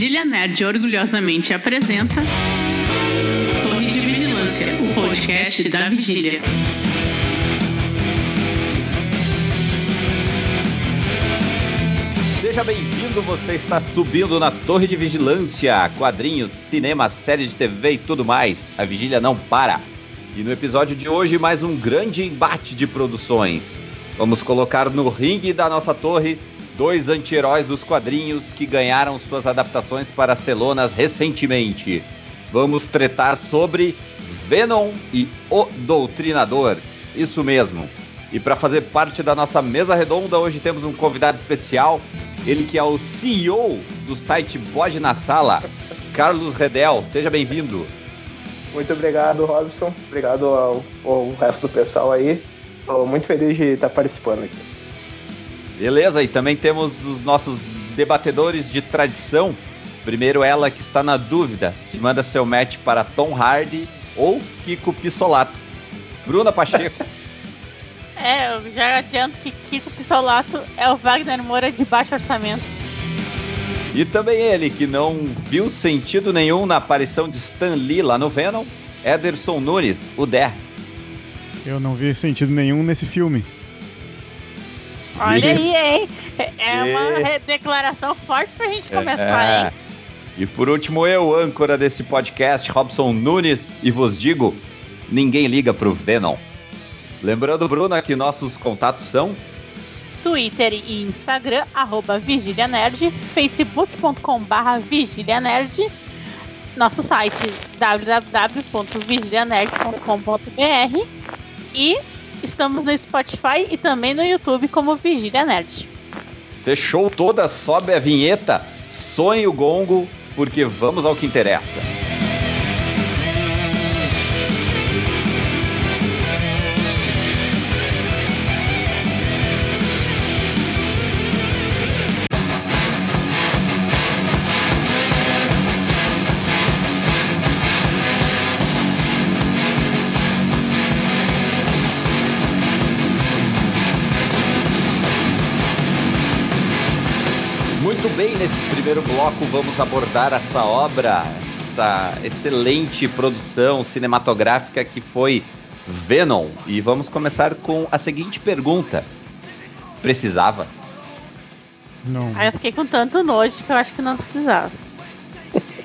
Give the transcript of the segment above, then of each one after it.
Vigília Nerd orgulhosamente apresenta Torre de Vigilância, o podcast da Vigília. Seja bem-vindo, você está subindo na Torre de Vigilância, quadrinhos, cinema, séries de TV e tudo mais. A vigília não para. E no episódio de hoje, mais um grande embate de produções. Vamos colocar no ringue da nossa torre dois anti-heróis dos quadrinhos que ganharam suas adaptações para as telonas recentemente. Vamos tretar sobre Venom e O Doutrinador. Isso mesmo. E para fazer parte da nossa mesa redonda, hoje temos um convidado especial, ele que é o CEO do site Bode na Sala, Carlos Redel. Seja bem-vindo. Muito obrigado, Robson. Obrigado ao, ao resto do pessoal aí. Estou muito feliz de estar participando aqui. Beleza, e também temos os nossos debatedores de tradição. Primeiro, ela que está na dúvida se manda seu match para Tom Hardy ou Kiko Pissolato. Bruna Pacheco. É, eu já adianto que Kiko Pissolato é o Wagner Moura de baixo orçamento. E também ele, que não viu sentido nenhum na aparição de Stan Lee lá no Venom, Ederson Nunes, o Der. Eu não vi sentido nenhum nesse filme. Olha aí, hein? É uma declaração forte pra gente começar, É. hein? E por último, eu, âncora desse podcast, Robson Nunes, e vos digo: ninguém liga pro Venom. Lembrando, Bruna, que nossos contatos são Twitter e Instagram, arroba Vigília Nerd, facebook.com barra Vigília Nerd, nosso site www.vigilianerd.com.br e estamos no Spotify e também no YouTube como Vigília Nerd. Fechou toda, sobe a vinheta, sonhe o gongo, porque vamos ao que interessa. Primeiro bloco vamos abordar essa obra, essa excelente produção cinematográfica que foi Venom. E vamos começar com a seguinte pergunta: Precisava? Não, Aí eu fiquei com tanto nojo que eu acho que não precisava.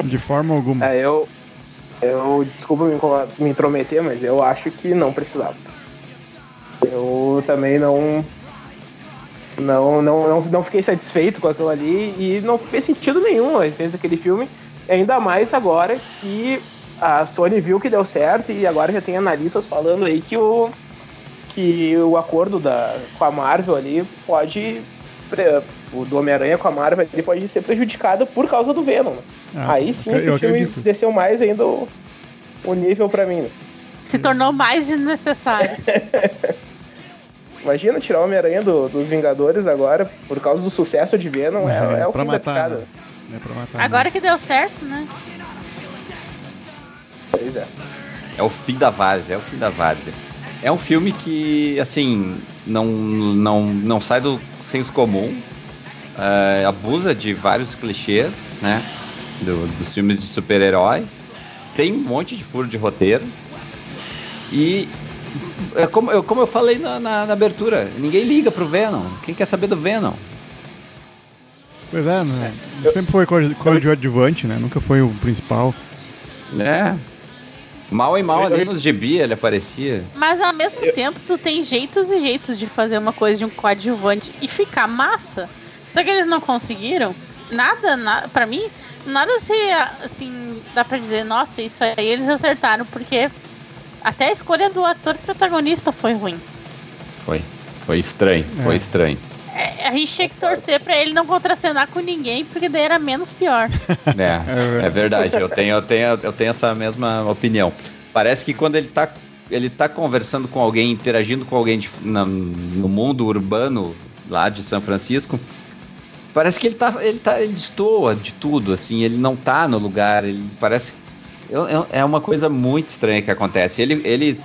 de forma alguma. É, eu. Eu. Desculpa me, me intrometer, mas eu acho que não precisava. Eu também não. Não, não, não, não fiquei satisfeito com aquilo ali e não fez sentido nenhum a essência daquele filme. Ainda mais agora que a Sony viu que deu certo e agora já tem analistas falando aí que o, que o acordo da, com a Marvel ali pode. O do Homem-Aranha com a Marvel ele pode ser prejudicado por causa do Venom. né? Ah, Aí sim esse filme acredito. desceu mais ainda o, o nível pra mim. né? Se tornou mais desnecessário. Imagina tirar o Homem-Aranha do- dos Vingadores agora, por causa do sucesso de Venom, é, é o pra fim da matar. picada. né? É pra matar. Agora que deu certo, né? Pois é. É o fim da várzea, é o fim da várzea. É um filme que, assim, não, não, não sai do senso comum, é, abusa de vários clichês, né? do- dos filmes de super-herói. Tem um monte de furo de roteiro. E, é como, eu, como eu falei na, na- na abertura, ninguém liga pro Venom. Quem quer saber do Venom? Pois é, né? Sempre foi co- coadjuvante, né? Nunca foi o principal. É. Mal e mal Eu- ali eu- nos gibi ele aparecia. Mas ao mesmo tempo, tu tem jeitos e jeitos de fazer uma coisa de um coadjuvante e ficar massa. Só que eles não conseguiram. Nada, na, pra mim, nada se assim, dá pra dizer, nossa, isso aí eles acertaram, porque até a escolha do ator protagonista foi ruim. Foi. Foi estranho, foi É. estranho. É, a gente tinha que torcer pra ele não contracenar com ninguém, porque daí era menos pior. É, é verdade. Eu tenho, eu, tenho, eu tenho essa mesma opinião. Parece que quando ele tá, ele tá conversando com alguém, interagindo com alguém de- na- no mundo urbano lá de São Francisco, parece que ele tá, ele tá, ele destoa de tudo, assim, ele não tá no lugar, ele parece eu- eu- é uma coisa muito estranha que acontece. Ele, ele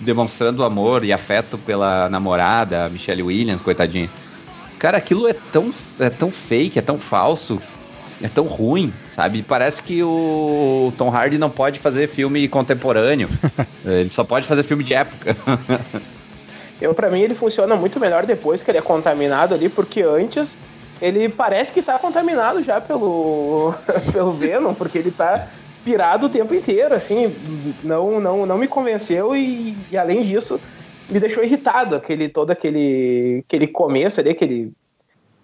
demonstrando amor e afeto pela namorada, a Michelle Williams, coitadinha. Cara, aquilo é tão, é tão fake, é tão falso, é tão ruim, sabe? Parece que o Tom Hardy não pode fazer filme contemporâneo. ele só pode fazer filme de época. Eu, para mim, ele funciona muito melhor depois que ele é contaminado ali, porque antes ele parece que tá contaminado já pelo, pelo Venom, porque ele tá pirado o tempo inteiro, assim, não, não, não me convenceu e, e além disso me deixou irritado, aquele todo aquele, aquele começo ali, aquele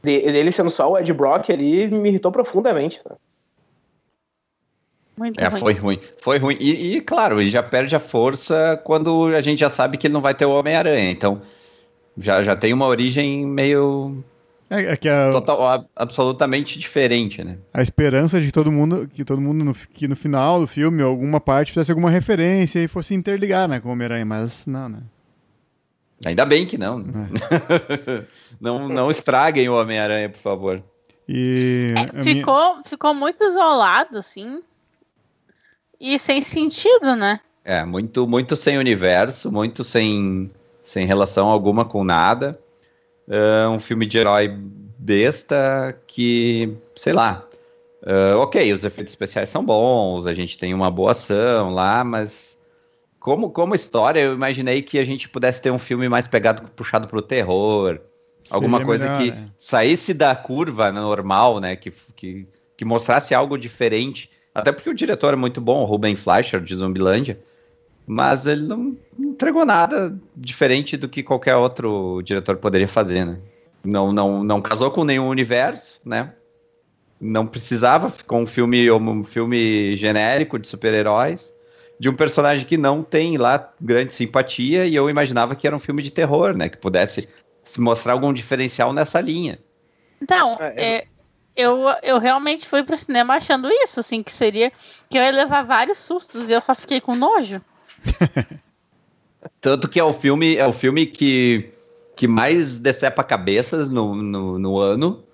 dele sendo só o Ed Brock ali, me irritou profundamente. Né? Muito é, ruim. foi ruim. Foi ruim. E, e, claro, ele já perde a força quando a gente já sabe que ele não vai ter o Homem-Aranha. Então, já, já tem uma origem meio. É, é que a, Total, absolutamente diferente, né? A esperança de todo mundo, que todo mundo no, que no final do filme, alguma parte, fizesse alguma referência e fosse interligar, né, com o Homem-Aranha, mas não, né? Ainda bem que não. É. não, não estraguem o Homem-Aranha, por favor. E é, ficou, minha... ficou muito isolado, assim. E sem sentido, né? É, muito, muito sem universo, muito sem, sem relação alguma com nada. É um filme de herói besta que, sei lá. Uh, ok, os efeitos especiais são bons, a gente tem uma boa ação lá, mas como, como história, eu imaginei que a gente pudesse ter um filme mais pegado, puxado pro terror. alguma coisa melhor, que né? saísse da curva normal, né? Que, que, que mostrasse algo diferente até porque o diretor é muito bom, o Ruben Fleischer, de Zumbilândia. Mas ele não entregou nada diferente do que qualquer outro diretor poderia fazer, né? Não, não, não casou com nenhum universo, né? Não precisava, ficou um filme, um filme genérico de super-heróis, de um personagem que não tem lá grande simpatia, e eu imaginava que era um filme de terror, né? Que pudesse se mostrar algum diferencial nessa linha. Então, é, eu, eu realmente fui pro cinema achando isso, assim, que seria que eu ia levar vários sustos e eu só fiquei com nojo. Tanto que é o filme, é o filme que, que mais decepa cabeças no, no, no ano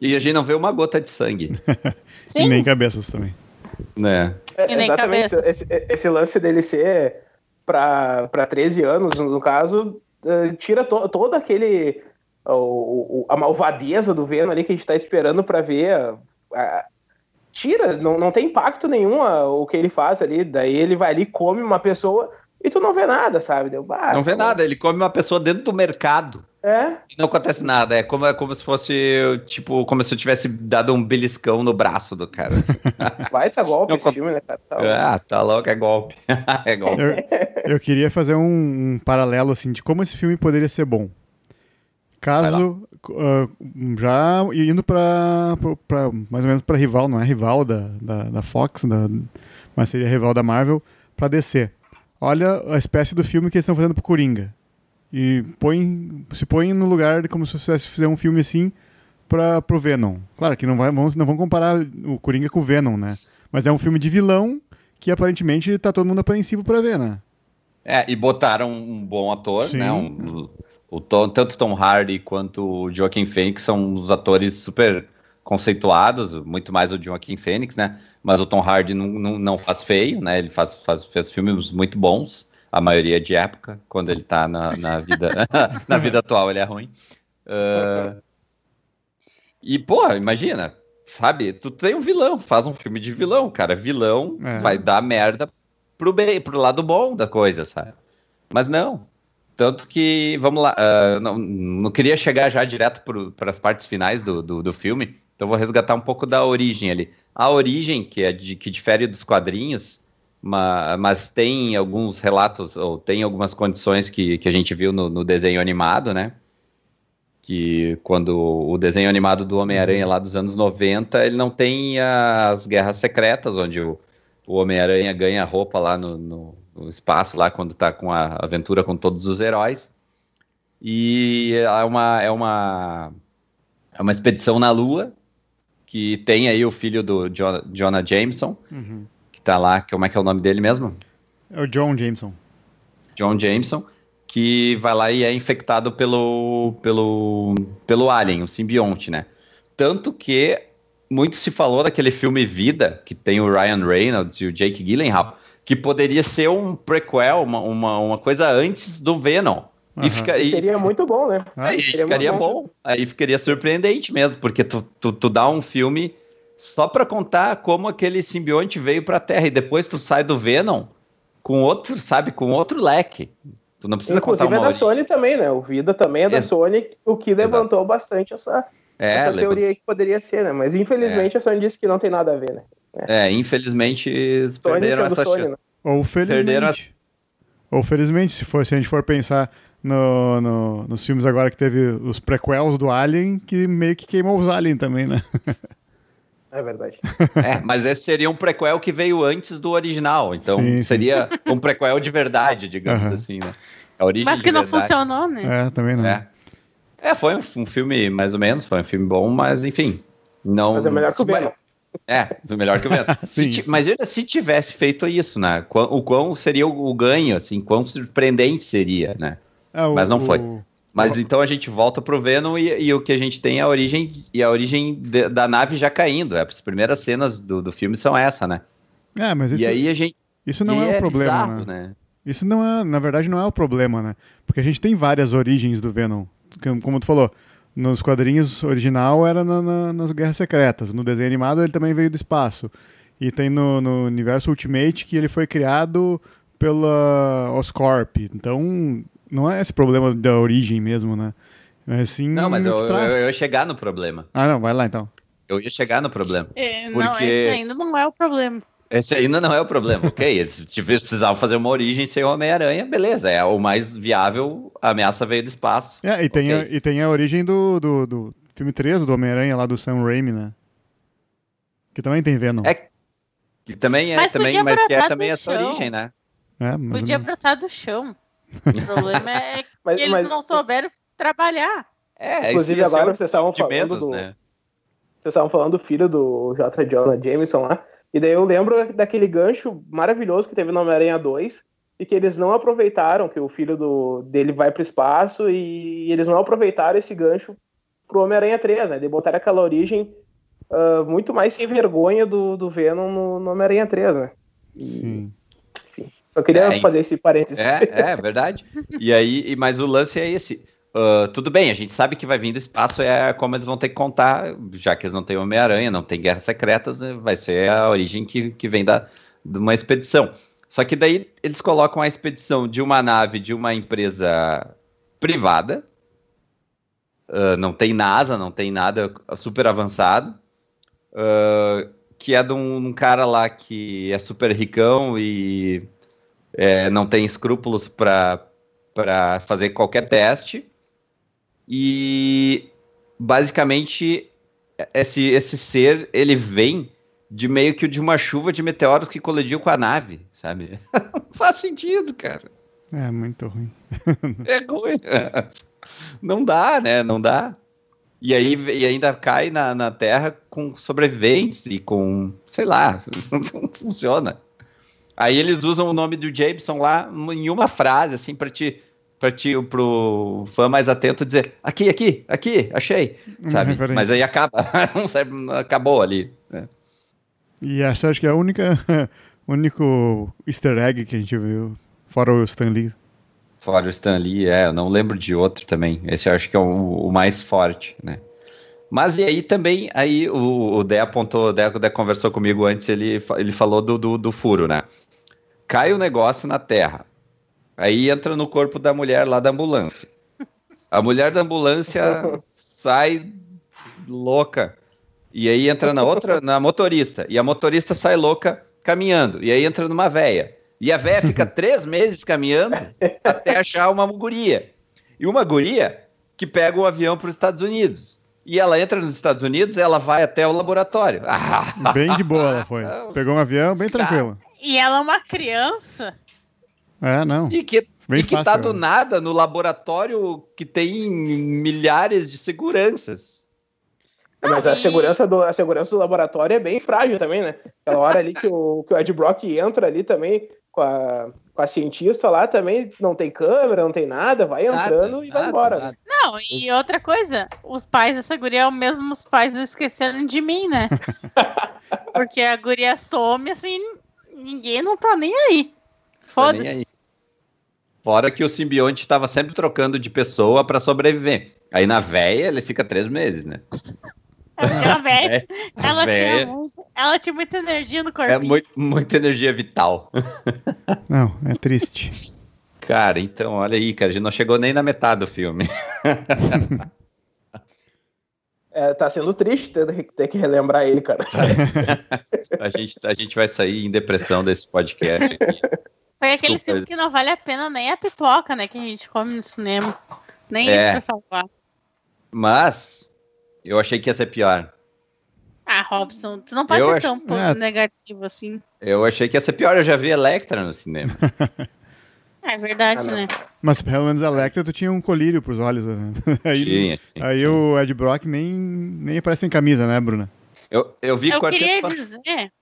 e a gente não vê uma gota de sangue. e nem cabeças também. Né? É, e nem exatamente, cabeças. Esse, esse, lance dele ser para 13 anos, no caso, uh, tira to, todo aquele o, a malvadeza do Venom ali que a gente tá esperando para ver. A, a, tira, não, não tem impacto nenhum a, o que ele faz ali. Daí ele vai ali, come uma pessoa e tu não vê nada, sabe? Deu, ah, não vê como... nada, ele come uma pessoa dentro do mercado. É. E não acontece nada. É como, é como se fosse, tipo, como se eu tivesse dado um beliscão no braço do cara. Assim. Vai, tá golpe não, esse filme, né, cara? Tá ah, tá louco, é golpe. é golpe. Eu, eu queria fazer um, um paralelo, assim, de como esse filme poderia ser bom. Caso uh, já indo para mais ou menos para rival, não é rival da, da, da, Fox, da, mas seria rival da Marvel, para DC. Olha a espécie do filme que eles estão fazendo pro Coringa. E põe, se põe no lugar de como se fosse fazer um filme assim para pro Venom. Claro que não, vai, vamos, não vamos comparar o Coringa com o Venom, né? Mas é um filme de vilão que aparentemente tá todo mundo apreensivo para ver, né? É, e botaram um bom ator, Sim. né? Um, o Tom, tanto Tom Hardy quanto o Joaquin Phoenix são os atores super conceituados, muito mais o Joaquin Phoenix, né? Mas o Tom Hardy não, não, não faz feio, né? Ele faz, faz, fez filmes muito bons, a maioria de época, quando ele tá na, na vida na vida atual ele é ruim. Uh, e, pô, imagina, sabe? Tu tem um vilão, faz um filme de vilão, cara. Vilão é. vai dar merda pro, bem, pro lado bom da coisa, sabe? Mas não, tanto que, vamos lá, uh, não, não queria chegar já direto para as partes finais do, do, do, filme, então vou resgatar um pouco da origem ali. A origem, que é de, que difere dos quadrinhos, mas, mas tem alguns relatos, ou tem algumas condições que, que a gente viu no, no desenho animado, né? Que quando o desenho animado do Homem-Aranha lá dos anos 90, ele não tem as guerras secretas, onde o, o Homem-Aranha ganha roupa lá no, no no espaço lá quando tá com a aventura com todos os heróis. E é uma, é uma, é uma expedição na Lua, que tem aí o filho do John, Jonah Jameson, uhum. que tá lá, como é que é o nome dele mesmo? É o John Jameson. John Jameson, que vai lá e é infectado pelo, pelo, pelo alien, o simbionte, né? Tanto que muito se falou daquele filme Vida, que tem o Ryan Reynolds e o Jake Gyllenhaal, que poderia ser um prequel, uma, uma, uma coisa antes do Venom. Uhum. E fica, e seria muito bom, né? Aí ficaria bom. bom. Aí ficaria surpreendente mesmo, porque tu, tu, tu dá um filme só pra contar como aquele simbionte veio pra Terra. E depois tu sai do Venom com outro, sabe, com outro leque. Tu não precisa Inclusive contar é uma da origem. Sony também, né? O Vida também é da Ex- Sony, o que levantou bastante essa, É, essa teoria aí que poderia ser, né? Mas infelizmente a Sony disse que não tem nada a ver, né? É, infelizmente Sony perderam essa Sony, chance. né? Ou felizmente. Ou felizmente, se, for, se a gente for pensar no, no- nos filmes agora que teve os prequels do Alien, que meio que queimou os Alien também, né? É verdade. É, mas esse seria um prequel que veio antes do original. Então Sim, sim. seria um prequel de verdade, digamos Aham. assim, né? A origem Mas de que não verdade. funcionou, né? É, também não. É. É, foi um, um filme mais ou menos, foi um filme bom, mas enfim. Não, Mas é melhor que o Venom. É, melhor que o Venom. Sim, sim. Mas ainda se tivesse feito isso, né? O quão seria o, ganho, assim, quão surpreendente seria, né? É, o- Mas não foi. o- Mas então a gente volta pro Venom e, e o que a gente tem é a origem e a origem de- da nave já caindo. As primeiras cenas do, do filme são essa, né? É, mas isso, e aí a gente isso não e é o problema, bizarro, né? né? Isso não é, na verdade, não é o problema, né? Porque a gente tem várias origens do Venom. Como tu falou, nos quadrinhos original era na- na- nas Guerras Secretas. No desenho animado ele também veio do espaço. E tem no, no universo Ultimate que ele foi criado pela Oscorp. Então, não é esse problema da origem mesmo, né? Mas sim Não, mas eu, eu, eu ia chegar no problema. Ah, não, vai lá então. Eu ia chegar no problema. É, Não, Porque- esse ainda não é o problema. Esse ainda não é o problema, ok? Eles precisavam fazer uma origem sem o Homem-Aranha, beleza. É o mais viável, a ameaça veio do espaço. É, e tem, a, Ok. e tem a origem do, do, do filme 3 do Homem-Aranha lá do Sam Raimi, né? Que também tem Venom. É, Que também é, Mas também, podia mas que é também essa chão. origem, né? É, Podia brotar do chão. O problema é que Mas, eles mas, não souberam trabalhar. É, inclusive, agora vocês estavam falando menos, do. né? Vocês estavam falando do filho do J. Jonah Jameson lá. E daí eu lembro daquele gancho maravilhoso que teve no Homem-Aranha 2 e que eles não aproveitaram, que o filho do, dele vai pro espaço e eles não aproveitaram esse gancho pro Homem-Aranha 3, né? De botar aquela origem ah, muito mais sem vergonha do, do Venom no, no Homem-Aranha 3, né? E Sim. Só queria É, fazer esse parênteses. É, é verdade. E aí, e- mas o lance é esse. Ah, tudo bem, a gente sabe que vai vir do espaço, é como eles vão ter que contar, já que eles não têm Homem-Aranha, não tem Guerras Secretas, né, vai ser a origem que, que vem da, de uma expedição. Só que daí eles colocam a expedição de uma nave de uma empresa privada, ah, não tem NASA, não tem nada super avançado, ah, que é de um, um cara lá que é super ricão e é, não tem escrúpulos para fazer qualquer teste. E basicamente esse, esse ser ele vem de meio que de uma chuva de meteoros que colidiu com a nave, sabe? Não faz sentido, cara. É muito ruim. É ruim. Não dá, né? Não dá. E aí e ainda cai na, na Terra com sobreviventes e com, sei lá, não funciona. Aí eles usam o nome do Jameson lá em uma frase, assim, para te, para ti, pro fã mais atento dizer, aqui, aqui, aqui, achei, sabe? Mas aí acaba, não acabou ali. né? E essa acho que é a única único easter egg que a gente viu, fora o Stan Lee. Fora o Stan Lee, é, eu não lembro de outro também. Esse eu acho que é o, o mais forte, né? Mas e aí também, aí o, o Dé apontou, o Dé, o Dé conversou comigo antes, ele, ele falou do, do, do furo, né? Cai o negócio na terra. Aí entra no corpo da mulher lá da ambulância. A mulher da ambulância sai louca. E aí entra na outra, na motorista. E a motorista sai louca caminhando. E aí entra numa véia. E a véia fica três meses caminhando até achar uma guria. E uma guria que pega o avião para os Estados Unidos. E ela entra nos Estados Unidos, ela vai até o laboratório. Ah, Bem de boa ela foi. Pegou um avião bem tranquilo. E ela é uma criança. É, não. e que, Bem e que tá fácil, do né? nada no laboratório que tem milhares de seguranças. Mas a segurança, do, a segurança do laboratório é bem frágil também, né? Aquela hora ali que o, que o Ed Brock entra ali também com a, com a cientista lá também, não tem câmera, não tem nada, vai Nada, entrando e vai nada, embora. nada. Não, e outra coisa, os pais dessa guria é o mesmo os pais do Esqueceram de Mim, né? Porque a guria some assim, ninguém não tá nem aí. Tá nem Foda-se. aí. Fora que o simbionte estava sempre trocando de pessoa para sobreviver. Aí na véia ele fica três meses, né? É, A Beth, ela, véia. tinha muito, ela tinha muita energia no corpo. É muito, muita energia vital. Não, é triste. Cara, então, olha aí, cara, a gente não chegou nem na metade do filme. É, tá sendo triste ter, ter que relembrar ele, cara. A gente, a gente vai sair em depressão desse podcast aqui. Foi aquele Desculpa. filme que não vale a pena nem a pipoca, né? Que a gente come no cinema. Nem É. isso pra salvar. Mas eu achei que ia ser pior. Ah, Robson, tu não pode Eu ser tão pô, É. negativo assim. Eu achei que ia ser pior, eu já vi Electra no cinema. É verdade, Ah, né? Mas pelo menos a Lecter, tu tinha um colírio pros olhos. Né? Aí, Tinha, tinha, aí tinha. o Ed Brock nem, nem aparece em camisa, né, Bruna? Eu, eu vi Eu queria dizer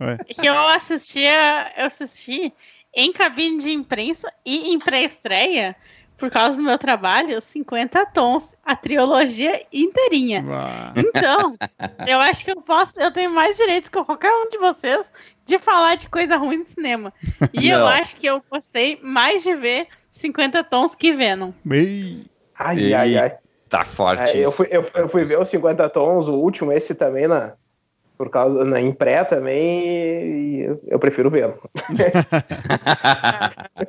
Ué. que eu assistia, eu assisti em cabine de imprensa e em pré-estreia, por causa do meu trabalho, 50 tons, a trilogia inteirinha. Uá. Então, eu acho que eu posso, eu tenho mais direito que qualquer um de vocês de falar de coisa ruim no cinema. E eu Não. acho que eu gostei mais de ver 50 tons que Venom. Ei, Ai, ai, ai. Tá forte. É, eu, fui, eu, eu fui ver os 50 tons, o último, esse também na. Por causa. Na, em pré também. E eu, eu prefiro ver.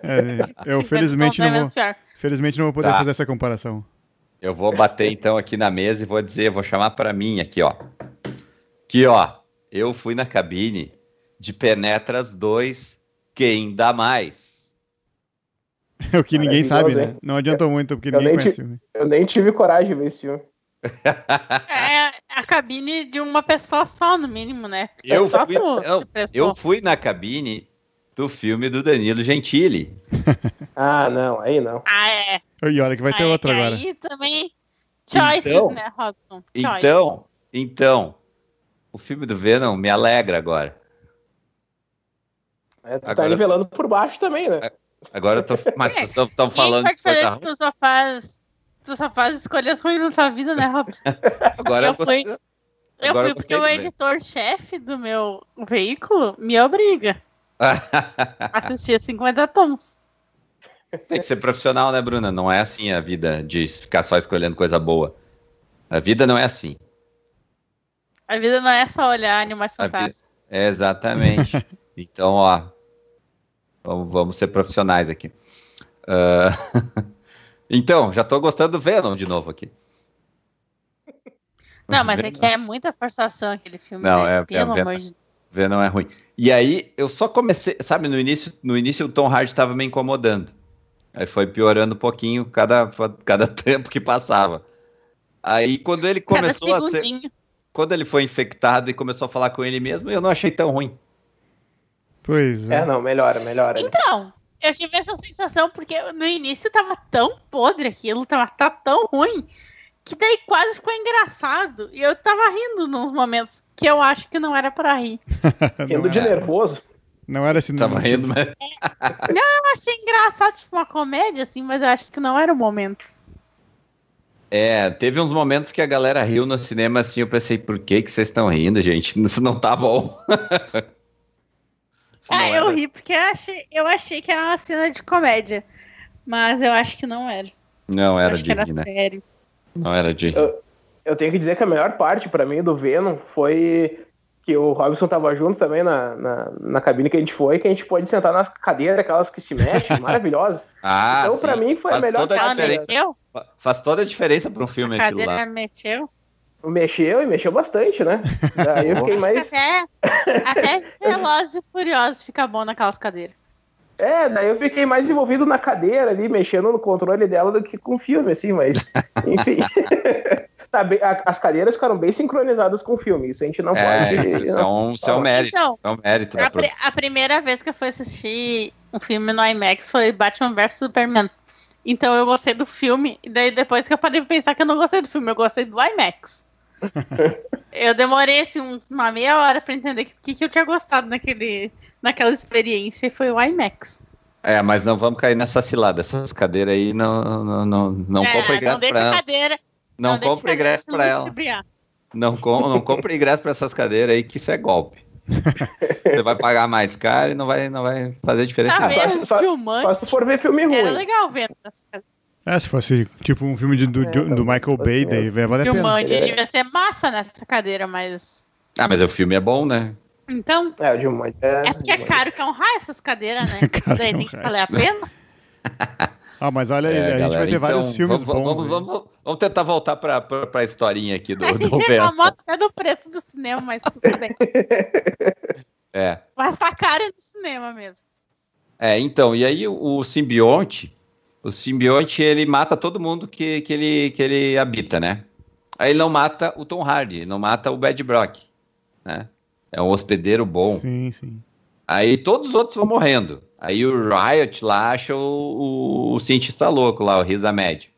é, eu 50 felizmente não, vou, felizmente não vou poder Tá. fazer essa comparação. Eu vou bater então aqui na mesa e vou dizer, vou chamar pra mim aqui, ó. Aqui, ó. Eu fui na cabine de Penetras 2, quem dá mais? É o que ninguém sabe, né? Não adiantou muito, porque Eu ninguém nem conhece o filme. Eu nem tive coragem de ver esse filme. É cabine de uma pessoa só, no mínimo, né? Eu fui, que prestou. eu fui na cabine do filme do Danilo Gentili. Ah, não, aí não. Ah, é. E olha que vai ter é outro agora. Aí também. Choices, Então- né, Robson? Choices. Então, então, o filme do Venom me alegra agora. É, tu tá Agora- nivelando por baixo também, né? Agora eu tô. Mas vocês estão Ninguém falando pode de fazer isso, só faz. Tu só faz escolhas ruins na tua vida, né, Robson? Agora eu eu gostei. Eu Agora fui porque o editor-chefe do meu veículo me obriga a assistir 50 tons. Tem que ser profissional, né, Bruna? Não é assim a vida de ficar só escolhendo coisa boa. A vida não é assim. A vida não é só olhar animais fantásticos. É exatamente. então, ó, vamos, vamos ser profissionais aqui. Ah, então, já tô gostando do Venom de novo aqui. Não, mas é que é muita forçação aquele filme. Não, né? é- Pelo é- amor de Deus. Venom é ruim. E aí, eu só comecei, sabe, no início, no início o Tom Hardy estava me incomodando. Aí foi piorando um pouquinho cada, cada tempo que passava. Aí, quando ele Cada começou a ser. Quando ele foi infectado e começou a falar com ele mesmo, eu não achei tão ruim. Pois É, é. não, melhora, melhora. Então, eu tive essa sensação porque no início tava tão podre aquilo, tava tá tão ruim, que daí quase ficou engraçado. E eu tava rindo nos momentos que eu acho que não era pra rir. Rindo não, de nervoso. não era assim. Tava rindo, mas. Eu achei engraçado, tipo uma comédia, assim, mas eu acho que não era o momento. É, teve uns momentos que a galera riu no cinema assim, eu pensei, por que que vocês estão rindo, gente? Isso não tá bom. Ah, não eu era- ri porque eu achei, eu achei que era uma cena de comédia. Mas eu acho que não era. Não era de que era rir, né? sério. Não era de. Eu- Eu tenho que dizer que a melhor parte pra mim do Venom foi que o Robson tava junto também na, na, na cabine que a gente foi, que a gente pôde sentar nas cadeiras, aquelas que se mexem, maravilhosas. Ah, então, pra sim. mim, foi a Faz melhor toda a parte. Fa- Faz toda a diferença para um filme A aquilo cadeira lá. mexeu? Mexeu e mexeu bastante, né? Daí eu fiquei Acho que mais. até, até Velozes e Furiosos fica bom naquelas cadeiras. É, daí eu fiquei mais envolvido na cadeira ali, mexendo no controle dela do que com o filme, assim, mas. Enfim. Tá bem- a- as cadeiras ficaram bem sincronizadas com o filme. Isso a gente não É, pode. isso, isso é um, isso é um mérito. Então, É um mérito a, produção. a primeira vez que eu fui assistir um filme no IMAX foi Batman vs Superman. Então eu gostei do filme, e daí depois que eu parei de pensar que eu não gostei do filme, eu gostei do IMAX. Eu demorei assim, uma meia hora pra entender o que, que eu tinha gostado naquele, naquela experiência, e foi o IMAX. É, mas não vamos cair nessa cilada. Essas cadeiras aí não, não, não, não É, compra não ingresso deixa pra a ela. cadeira. Não, a compra ingresso pra ela. Não, com, não compra ingresso pra essas cadeiras aí, que isso é golpe. Você vai pagar mais caro e não vai, não vai fazer diferença Tá só- só- Filmando. Só se for ver filme Era ruim. legal vendo. essas cadeiras. É, se fosse tipo um filme de- do, É, do Michael Bay, daí vai valer a pena. Jumanji É. devia ser massa nessa cadeira, mas. Ah, mas o filme é bom, né? Então, É, o Jumanji é... é porque é Jumanji. caro que é um raio essas cadeiras, né? Caro que Daí é tem que valer a pena. Ah, mas olha, É, a gente vai galera, ter vários então, filmes vamos, bons. Vamos, vamos, vamos tentar voltar pra, pra, pra historinha aqui do, a gente do reclamou até do preço do cinema, mas tudo bem. É. Mas tá caro no cinema mesmo. É, então, e aí o, o simbionte, o simbionte, ele mata todo mundo que, que, ele, que ele habita, né? Aí ele não mata o Tom Hardy, ele não mata o Bad Brock, né? É um hospedeiro bom. Sim, sim. Aí todos os outros vão morrendo. Aí o Riot lá acha o, o, o cientista louco lá, o Riz Ahmed.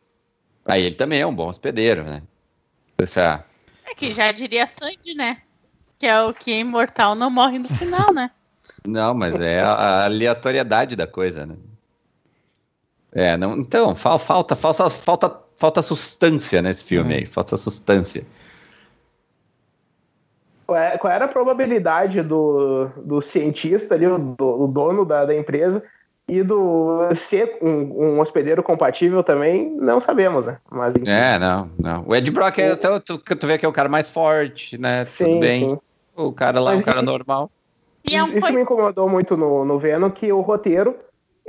Aí ele também é um bom hospedeiro, né? Essa, É que já diria Sandy, né? Que é o que é imortal não morre no final, né? Não, mas é a aleatoriedade da coisa, né? É, não, então, fal- falta, falta, falta, falta substância nesse filme É. aí, falta substância. Qual é- era a probabilidade do, do cientista ali, o, do- o dono da, da empresa, e do ser um, um hospedeiro compatível também, não sabemos, né? Mas enfim, É, não, não. O Ed Brock é até o- tu, tu vê que é o cara mais forte, né? sim, Tudo bem. sim. O cara lá é um Mas cara normal. E é um Isso, isso me incomodou muito no, no Venom, que o roteiro,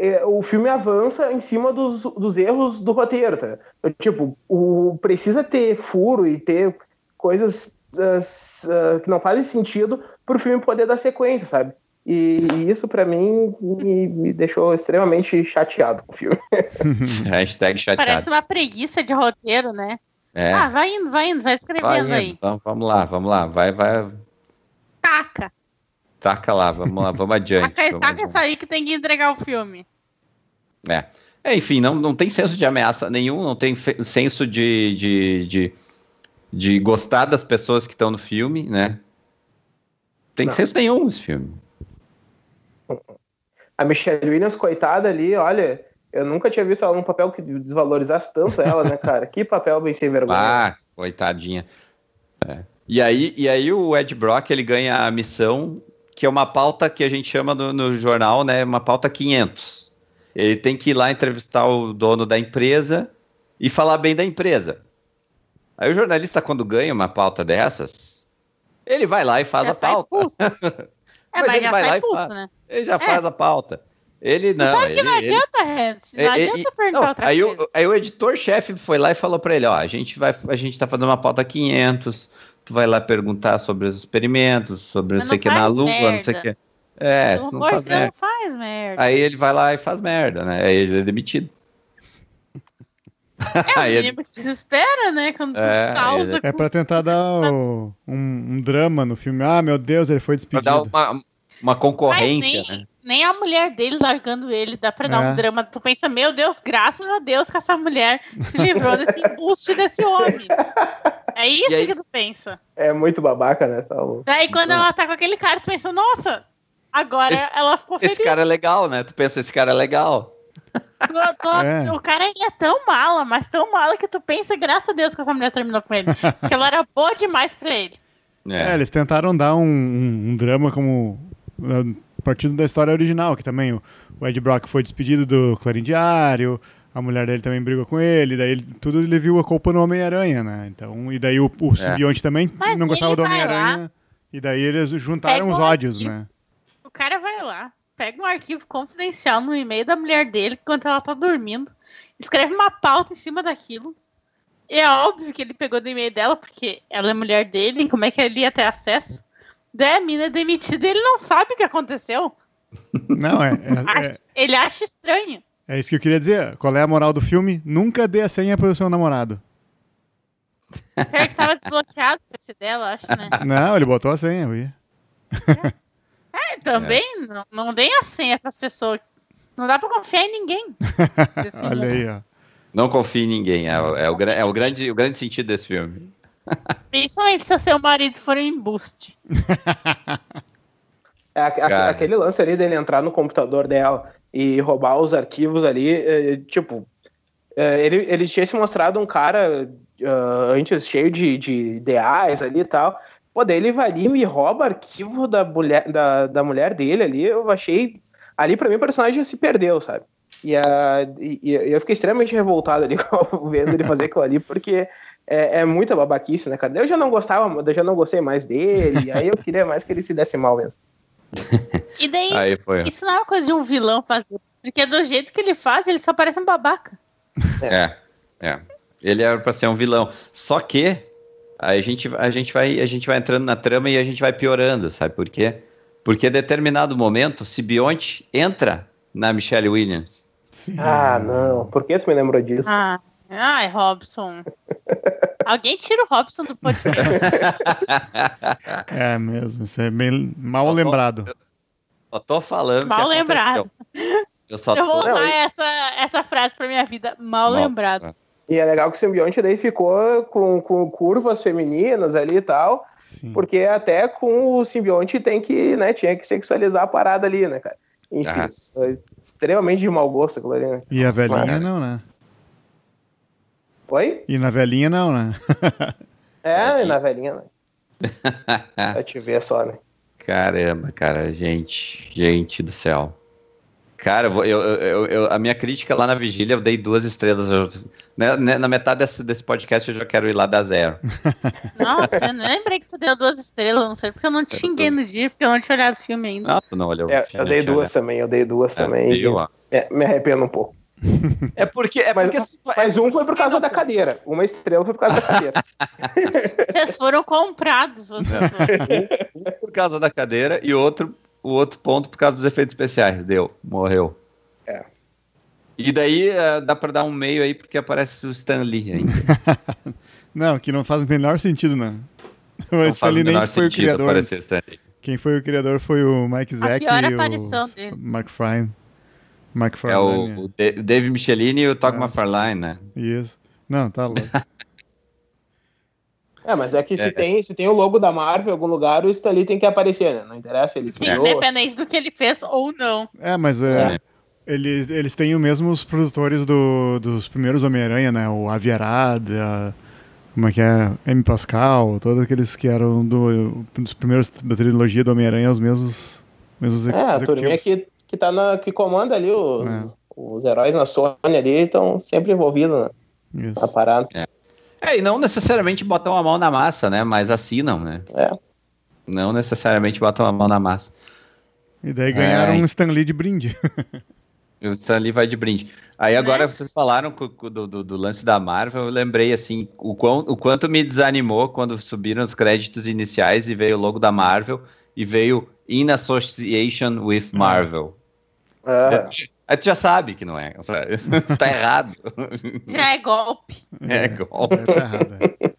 é, o filme avança em cima dos, dos erros do roteiro, tá? Eu, tipo, o, precisa ter furo e ter coisas ah, s- ah, que não fazem sentido pro filme poder dar sequência, sabe? E, e isso, pra mim, me, me deixou extremamente chateado com o filme. Hashtag chateado. Parece uma preguiça de roteiro, né? É. Ah, vai indo, vai indo, vai escrevendo vai indo. aí. Vamos, vamos lá, vamos lá. Vai, vai. Taca. Taca lá, vamos lá, vamos adiante. Taca, vamos taca adiante. isso aí que tem que entregar o filme. É. É, enfim, não, não tem senso de ameaça nenhum, não tem senso de, de, de, de gostar das pessoas que estão no filme, né? Tem Não. senso nenhum esse filme. A Michelle Williams, coitada ali, olha, eu nunca tinha visto ela num papel que desvalorizasse tanto ela, né, cara? Que papel bem sem vergonha. Ah, coitadinha. É. E, aí, e aí o Ed Brock, ele ganha a missão, que é uma pauta que a gente chama no, no jornal, né? Uma pauta 500. Ele tem que ir lá entrevistar o dono da empresa e falar bem da empresa. Aí o jornalista, quando ganha uma pauta dessas, ele vai lá e faz Já a pauta. É, Mas mas, ele já vai lá e faz. né? Ele já faz a pauta. Ele não. Sabe que ele, não ele- adianta, Hans. Não É, é, adianta perguntar não, outra aí, coisa. o, aí o editor-chefe foi lá e falou pra ele, ó, a gente vai, a gente tá fazendo uma pauta 500, tu vai lá perguntar sobre os experimentos, sobre não sei o que na lua, não sei o que. É, Pelo não amor faz merda. não faz merda. Aí ele vai lá e faz merda, né? Aí ele é demitido. É o Aí ele- mínimo que se espera, né? Quando É, tu causa. É pra tentar dar o- um, um drama no filme. Ah, meu Deus, ele foi pra despedido. dar uma, uma concorrência, nem, né? nem a mulher dele largando ele dá pra dar É. um drama. Tu pensa, meu Deus, graças a Deus que essa mulher se livrou desse embuste desse homem. É isso aí- que tu pensa. É muito babaca, né? Tá. Daí quando ela tá com aquele cara, tu pensa, nossa, agora Esse- ela ficou feliz. Esse cara é legal, né? Tu pensa, esse cara é legal. Tu- tu- É. O cara é tão mala, mas tão mala que tu pensa, graças a Deus que essa mulher terminou com ele. Porque ela era boa demais pra ele. É, É. eles tentaram dar um, um- um drama como uh, partindo da história original, que também o, o Ed Brock foi despedido do Clarim Diário, a mulher dele também brigou com ele, daí ele- tudo ele viu a culpa no Homem-Aranha, né? Então, e daí o, o simbionte também Mas não gostava do Homem-Aranha, e daí eles juntaram os ódios, né? O cara vai lá, pega um arquivo confidencial no e-mail da mulher dele enquanto ela tá dormindo, escreve uma pauta em cima daquilo. E é óbvio que ele pegou do e-mail dela, porque ela é mulher dele, como é que ele ia ter acesso? Daí a mina é demitida e ele não sabe o que aconteceu. Não, é, é, Acha- ele acha estranho. é, é isso que eu queria dizer. Qual é a moral do filme? Nunca dê a senha pro seu namorado. Pior que tava desbloqueado o PC dela, acho, né? Não, ele botou a senha, eu ia. É, também, Não, não deem a senha pras pessoas. Não dá pra confiar em ninguém. Olha aí, ó. Não confie em ninguém. É, o- é o, é o grande, o grande sentido desse filme. Principalmente se o seu marido for um embuste. É, a- aquele lance ali dele entrar no computador dela e roubar os arquivos ali, é, tipo, é, ele, ele tinha se mostrado um cara ah, antes cheio de, de ideais ali e tal. Pô, daí ele vai ali e me rouba arquivo da mulher, da, da mulher dele ali. Eu achei. Ali, pra mim, o personagem já se perdeu, sabe? E, a, e, e eu fiquei extremamente revoltado ali vendo ele fazer aquilo ali, porque é, é, muita babaquice, né, cara? Eu já não gostava, eu já não gostei mais dele, aí eu queria mais que ele se desse mal mesmo. E daí, isso não é uma coisa de um vilão fazer, porque do jeito que ele faz, ele só parece um babaca. É, é. Ele era pra ser um vilão. Só que a gente, a gente, vai, a gente vai entrando na trama e a gente vai piorando, sabe por quê? Porque em determinado momento, Sibionte entra na Michelle Williams. Sim. Ah, não. Por que tu me lembrou disso? Ah, ai, Robson. Alguém tira o Robson do podcast. é mesmo, isso é bem mal eu lembrado. eu, eu tô falando. Mal lembrado. Eu, só eu vou usar não, essa, essa frase pra minha vida. Mal, mal lembrado. E é legal que o simbionte daí ficou com, com curvas femininas ali e tal. Sim. Porque até com o simbionte tem que, né, tinha que sexualizar a parada ali, né, cara? Enfim, ah. extremamente de mau gosto aquilo ali, né? E a velhinha Mas... não, né? Oi? E na velhinha não, né? é, e na velhinha não. pra te ver só, né? Caramba, cara, gente, gente do céu. Cara, eu, eu, eu, a minha crítica lá na vigília, eu dei duas estrelas. Né, né, na metade desse, desse podcast eu já quero ir lá dar zero. Nossa, eu não lembrei que tu deu duas estrelas, não sei porque eu não te xinguei no dia, porque eu não tinha olhado o filme ainda. Não, tu não olhou. É, eu dei duas olhado. também, eu dei duas é, também. É, me arrependo um pouco. É porque. É mas, porque... mas um foi por causa da cadeira. Uma estrela foi por causa da cadeira. Vocês foram comprados, vocês Um por causa da cadeira e outro o outro ponto por causa dos efeitos especiais. Deu, morreu. É. E daí uh, dá pra dar um meio aí porque aparece o Stan Lee ainda. não, que não faz o menor sentido, não. O Stan Lee nem foi o criador. Quem foi o criador foi o Mike Zack e o dele. Mark Fryne. Mark Farline. É o, o Dave Michelini e o Todd é. McFarlane, né? Isso. Não, tá louco. É, mas é que se, é. Tem, se tem o logo da Marvel em algum lugar, o Stanley tem que aparecer, né? Não interessa ele criou. Independente do que ele fez ou não. É, mas é, é. Eles, eles têm os mesmos produtores do, dos primeiros Homem-Aranha, né? O Aviarada, como é que é? M. Pascal, todos aqueles que eram do, dos primeiros da trilogia do Homem-Aranha, os mesmos, mesmos É, a turminha que, que, tá na, que comanda ali os, é. os heróis na Sony ali, estão sempre envolvidos na, na parada. É. É, e não necessariamente botam a mão na massa, né? Mas assinam, né? É. Não necessariamente botam a mão na massa. E daí ganharam é, um Stanley de brinde. o Stanley vai de brinde. Aí agora né? vocês falaram do, do, do, lance da Marvel, eu lembrei assim, o, quão, o quanto me desanimou quando subiram os créditos iniciais e veio o logo da Marvel e veio In Association with Marvel. É. Aí tu já sabe que não é. tá errado. Já é golpe. É, é golpe. É, tá errado. É.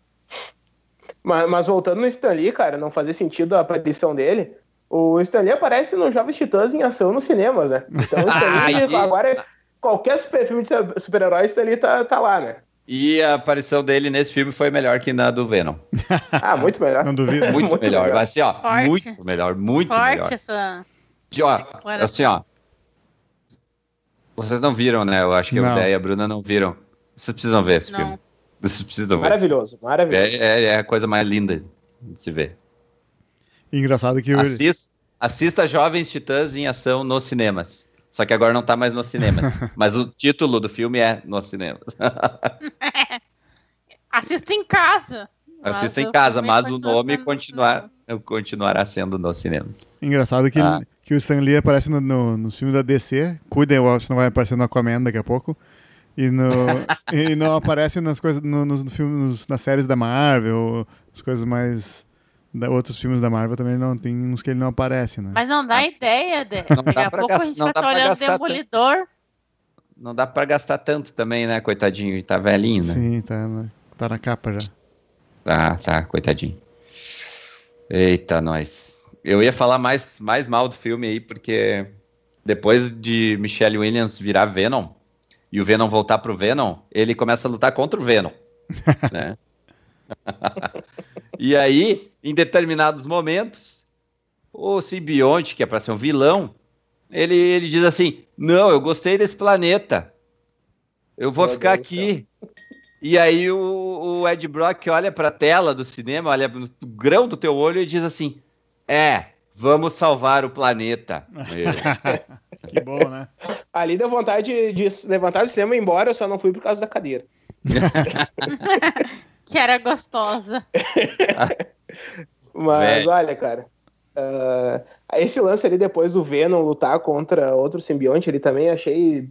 Mas, mas, voltando no Stanley, cara, não fazia sentido a aparição dele. O Stanley aparece no Jovens Titãs em ação nos cinemas, né? Então o Stanley, agora, qualquer super filme de super-herói, Stanley tá, tá lá, né? E a aparição dele nesse filme foi melhor que na do Venom. ah, muito melhor. Não duvido. Muito, muito melhor. melhor. Assim, ó, Forte. muito melhor, muito Forte melhor. essa... De, ó, assim, ó, vocês não viram, né? Eu acho que não. a e a Bruna não viram. Vocês precisam ver esse não. filme. Vocês precisam ver. Maravilhoso, maravilhoso. É, é, é, a coisa mais linda de se ver. Engraçado que... Assista, assista Jovens Titãs em ação nos cinemas. Só que agora não tá mais nos cinemas. mas o título do filme é nos cinemas. Assista em casa. Assista em casa, mas o nome continuar, continuará sendo nos cinemas. Engraçado que ah que o Stan Lee aparece no, no, no filme da DC. Cuidem, o não vai aparecer no Aquaman daqui a pouco. E, no, e não aparece nas coisas, no, no, no filme, nas séries da Marvel, as coisas mais. Da, outros filmes da Marvel também não tem uns que ele não aparece, né? Mas não dá ah. ideia, de... Não daqui a pouco gastar, a gente vai estar olhando Demolidor. Não dá pra gastar tanto também, né, coitadinho? Tá velhinho, né? Sim, tá, tá na capa já. Ah, tá, coitadinho. Eita, nós eu ia falar mais, mais mal do filme aí, porque depois de Michelle Williams virar Venom e o Venom voltar pro Venom, ele começa a lutar contra o Venom. né? e aí, em determinados momentos, o simbionte, que é para ser um vilão, ele, ele diz assim: Não, eu gostei desse planeta. Eu vou Meu ficar Deus aqui. E aí o, o Ed Brock olha para a tela do cinema, olha no grão do teu olho e diz assim: é, vamos salvar o planeta. Que bom, né? Ali deu vontade de, de levantar do cinema e ir embora, eu só não fui por causa da cadeira. Que era gostosa. Mas Velho. olha, cara. ah, esse lance ali depois do Venom lutar contra outro simbionte, ele também achei.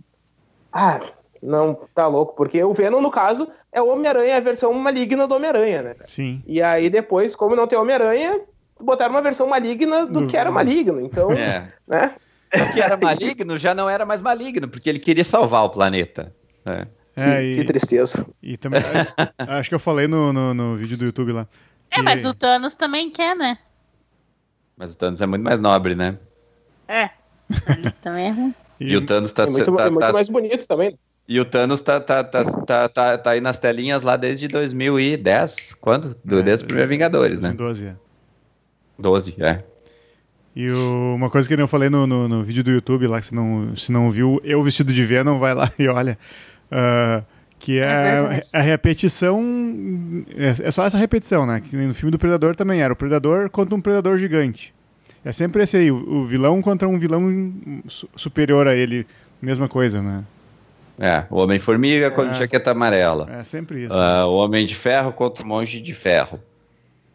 Ah, não, tá louco. Porque o Venom, no caso, é o Homem-Aranha, a versão maligna do Homem-Aranha, né? Sim. E aí depois, como não tem Homem-Aranha, botaram uma versão maligna do que era Venom. maligno. Então, É. né? O que era maligno já não era mais maligno, porque ele queria salvar o planeta. É. É, que, e, que tristeza. e também. acho que eu falei no, no, no vídeo do YouTube lá. É, que- mas o Thanos também quer, né? Mas o Thanos é muito mais nobre, né? É. Ali também é ruim. E, o Thanos tá, É muito, tá- é muito tá- mais bonito também. e o Thanos tá, tá, tá, tá, tá, tá aí nas telinhas lá desde 2010. Quando? Do, É, desde os primeiros Vingadores, né? 12, é. 12, é. E o- uma coisa que eu falei no, no, no vídeo do YouTube lá, que você não, se não viu, eu vestido de Venom, vai lá e olha. ah, que é, É a repetição. É, é só essa repetição, né? Que no filme do Predador também era. O Predador contra um Predador gigante. É sempre esse aí, o, o vilão contra um vilão su- superior a ele. Mesma coisa, né? É, o Homem-Formiga contra É. jaqueta amarela. É sempre isso. Ah, o Homem de Ferro contra o Monge de Ferro.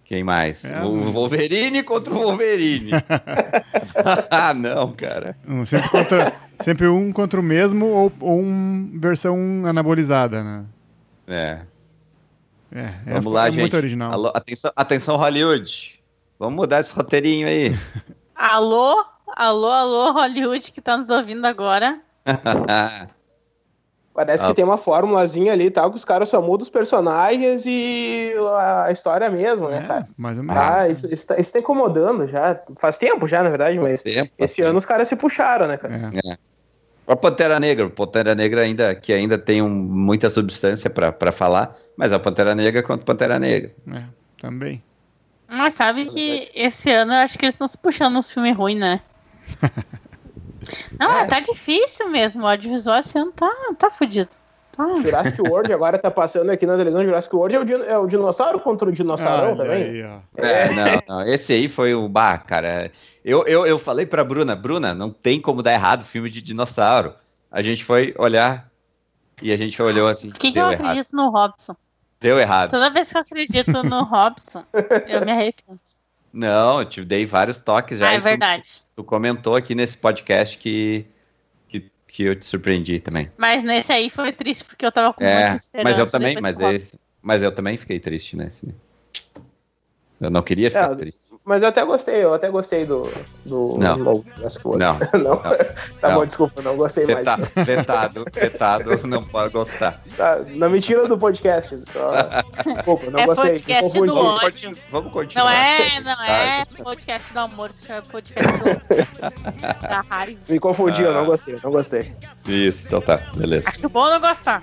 Quem mais? É, o Wolverine contra o Wolverine. ah, não, cara. Um, sempre, contra, sempre um contra o mesmo ou, ou um versão anabolizada, né? É. É, é, Vamos lá, é gente. muito original. Alô, atenção, atenção, Hollywood. Vamos mudar esse roteirinho aí. Alô? Alô, alô, Hollywood que tá nos ouvindo agora. Parece Ah. que tem uma formulazinha ali e tal, que os caras só mudam os personagens e a história mesmo, né, cara? É, mais ou menos. Ah, isso, isso, tá, isso tá incomodando já. Faz tempo já, na verdade, mas Tempo, esse assim. ano os caras se puxaram, né, cara? É. A Pantera Negra, Pantera Negra ainda, que ainda tem um- muita substância pra pra falar, mas a Pantera Negra a Pantera Negra. É, também. Mas sabe que esse ano eu acho que eles estão se puxando uns filmes ruins, né? Não, É. tá difícil mesmo. O audiovisual esse ano tá, tá fudido. Tá. Jurassic World agora tá passando aqui na televisão. Jurassic World é o, din- é o dinossauro contra o dinossaurão Olha também. aí, ó. É, não, não, esse aí foi o bar, cara. Eu, eu, eu falei pra Bruna, Bruna, não tem como dar errado filme de dinossauro. A gente foi olhar e a gente olhou assim, Por que, que eu errado. acredito no Robson? Deu errado. Toda vez que eu acredito no Robson, eu me arrependo. Não, eu te dei vários toques já. Ah, é tu- verdade. Tu, comentou aqui nesse podcast que, que, que eu te surpreendi também. Mas nesse aí foi triste, porque eu tava com muita É, esperança. mas eu também, mas, esse, mas eu também fiquei triste nesse. Eu não queria ficar É, triste. Mas eu até gostei, eu até gostei do. do Não. Jurassic World. Não, não. Tá Não. bom, desculpa, não gostei mais. vetado, vetado, vetado, não pode gostar. Tá, não me tira do podcast. Só... Desculpa, não É gostei. podcast do Vamos, ódio. vamos continuar. Não é, não é podcast do amor, isso é podcast do... da raiva. Me confundi, eu Ah. não gostei, eu não gostei. Isso, então tá, beleza. Acho bom não gostar.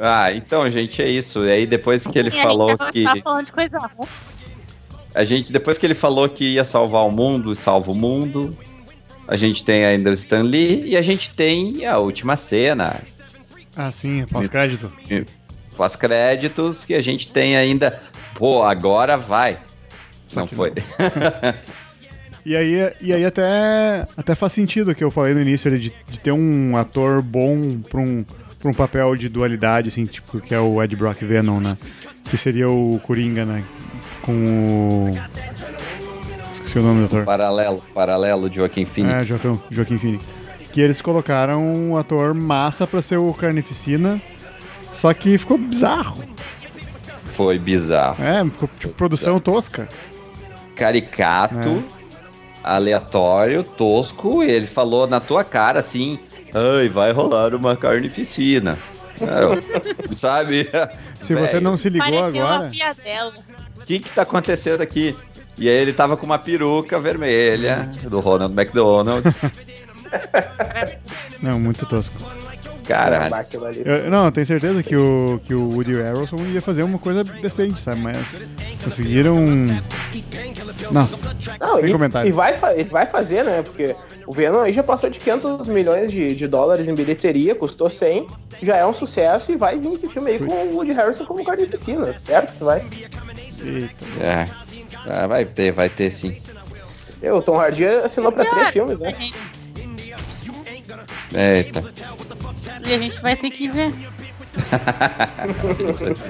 Ah, então, gente, é isso. E aí depois que ele Sim, a falou gente que. tá falando de coisa ruim. A gente, depois que ele falou que ia salvar o mundo salva o mundo, a gente tem ainda o Stan Lee e a gente tem a última cena, Ah, sim, pós-crédito. pós-créditos, que a gente tem ainda. Pô, agora vai. Só Não foi. E aí, e aí até, até faz sentido o que eu falei no início, de, de ter um ator bom pra um, pra um papel de dualidade, assim, tipo, que é o Ed Brock Venom, né? Que seria o Coringa, né? Com o... Esqueci o nome do ator. Paralelo, paralelo de Joaquim É, Phoenix. Joaquim, Joaquim Phoenix. Que eles colocaram um ator massa pra ser o Carnificina, só que ficou bizarro. Foi bizarro. É, ficou tipo produção tosca. Caricato, aleatório, tosco. e Ele falou na tua cara assim: ai, vai rolar uma carnificina. É, sabe? Se você não se ligou Pareceu uma agora. piadela. O que que tá acontecendo aqui? E aí ele tava com uma peruca vermelha do Ronald McDonald. Não, muito tosco. Ali. Eu, não, eu tenho certeza que o, que o Woody Harrelson ia fazer uma coisa decente, sabe? Mas conseguiram. Nossa, Não, sem e, comentários. e vai, ele vai fazer, né? Porque o Venom aí já passou de 500 milhões de, de dólares em bilheteria, custou 100, já é um sucesso e vai vir esse filme aí com o Woody Harrison como carnificina, certo que vai. Eita. É. Ah, vai ter, vai ter sim. Eu, o Tom Hardy assinou pra três filmes, né? Eita. E a gente vai ter que ver.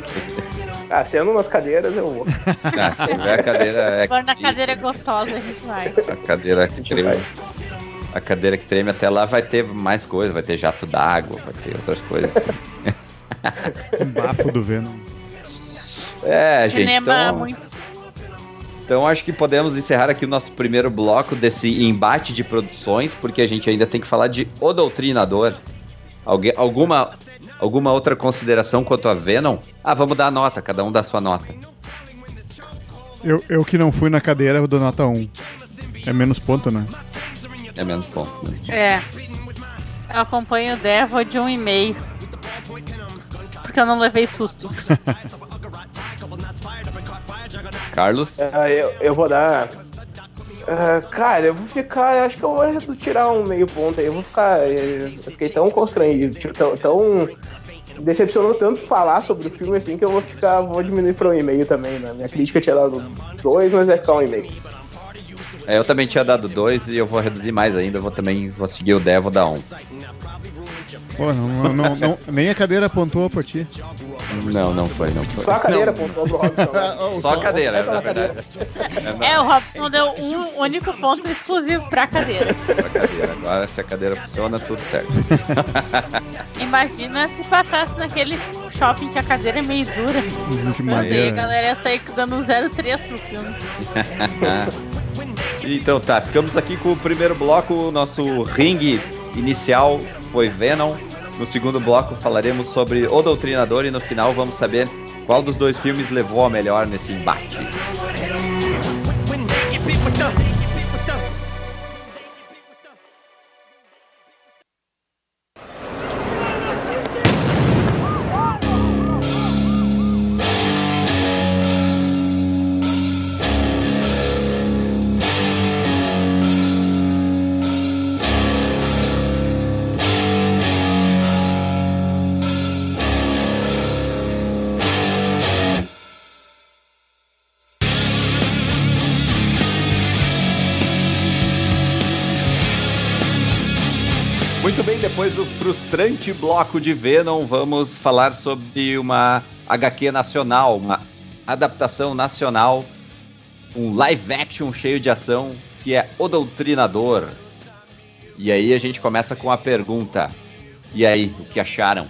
Ah, sendo umas cadeiras, eu vou. Ah, se tiver a cadeira. É Agora na que- cadeira gostosa a gente vai. A cadeira que treme. vai. A cadeira que treme até lá vai ter mais coisas, vai ter jato d'água, vai ter outras coisas. assim. Um bafo do Venom. É, gente. Cinema Então, muito. então acho que podemos encerrar aqui o nosso primeiro bloco desse embate de produções, porque a gente ainda tem que falar de O Doutrinador. Alguém, alguma, alguma outra consideração quanto a Venom? Ah, vamos dar a nota, cada um dá a sua nota. Eu, eu que não fui na cadeira, eu dou nota 1. É menos ponto, né? É menos ponto. menos ponto. É. Eu acompanho o Devo de um e meio. Porque eu não levei sustos. Carlos? Ah, eu, eu vou dar. Ah, cara, eu vou ficar. Acho que eu vou tirar um meio ponto aí. Eu vou ficar. eh, Eu fiquei tão constrangido, tipo, tão, tão. Decepcionou tanto falar sobre o filme assim que eu vou ficar. Vou diminuir pra um e meio também, né? Minha crítica tinha dado dois, mas vai ficar um e meio. É, eu também tinha dado dois e eu vou reduzir mais ainda. Eu vou também vou seguir o Devo dar um. Pô, não, não, não- não- nem a cadeira apontou pra ti. Não, não foi, não foi. Só a cadeira pontuou pro Robson. né? Só a cadeira, Só na a cadeira. verdade. É, o Robson deu um único ponto exclusivo pra cadeira. a cadeira. Agora, se a cadeira funciona, tudo certo. Imagina se passasse naquele shopping que a cadeira é meio dura. De Meu Deus, a galera ia sair dando um 0,3 pro filme. Então tá, ficamos aqui com o primeiro bloco. O nosso ringue inicial foi Venom. No segundo bloco falaremos sobre O Doutrinador e no final vamos saber qual dos dois filmes levou a melhor nesse embate. Frustrante bloco de Venom, vamos falar sobre uma HQ nacional, uma adaptação nacional, um live action cheio de ação, que é O Doutrinador. E aí a gente começa com a pergunta: e aí, o que acharam?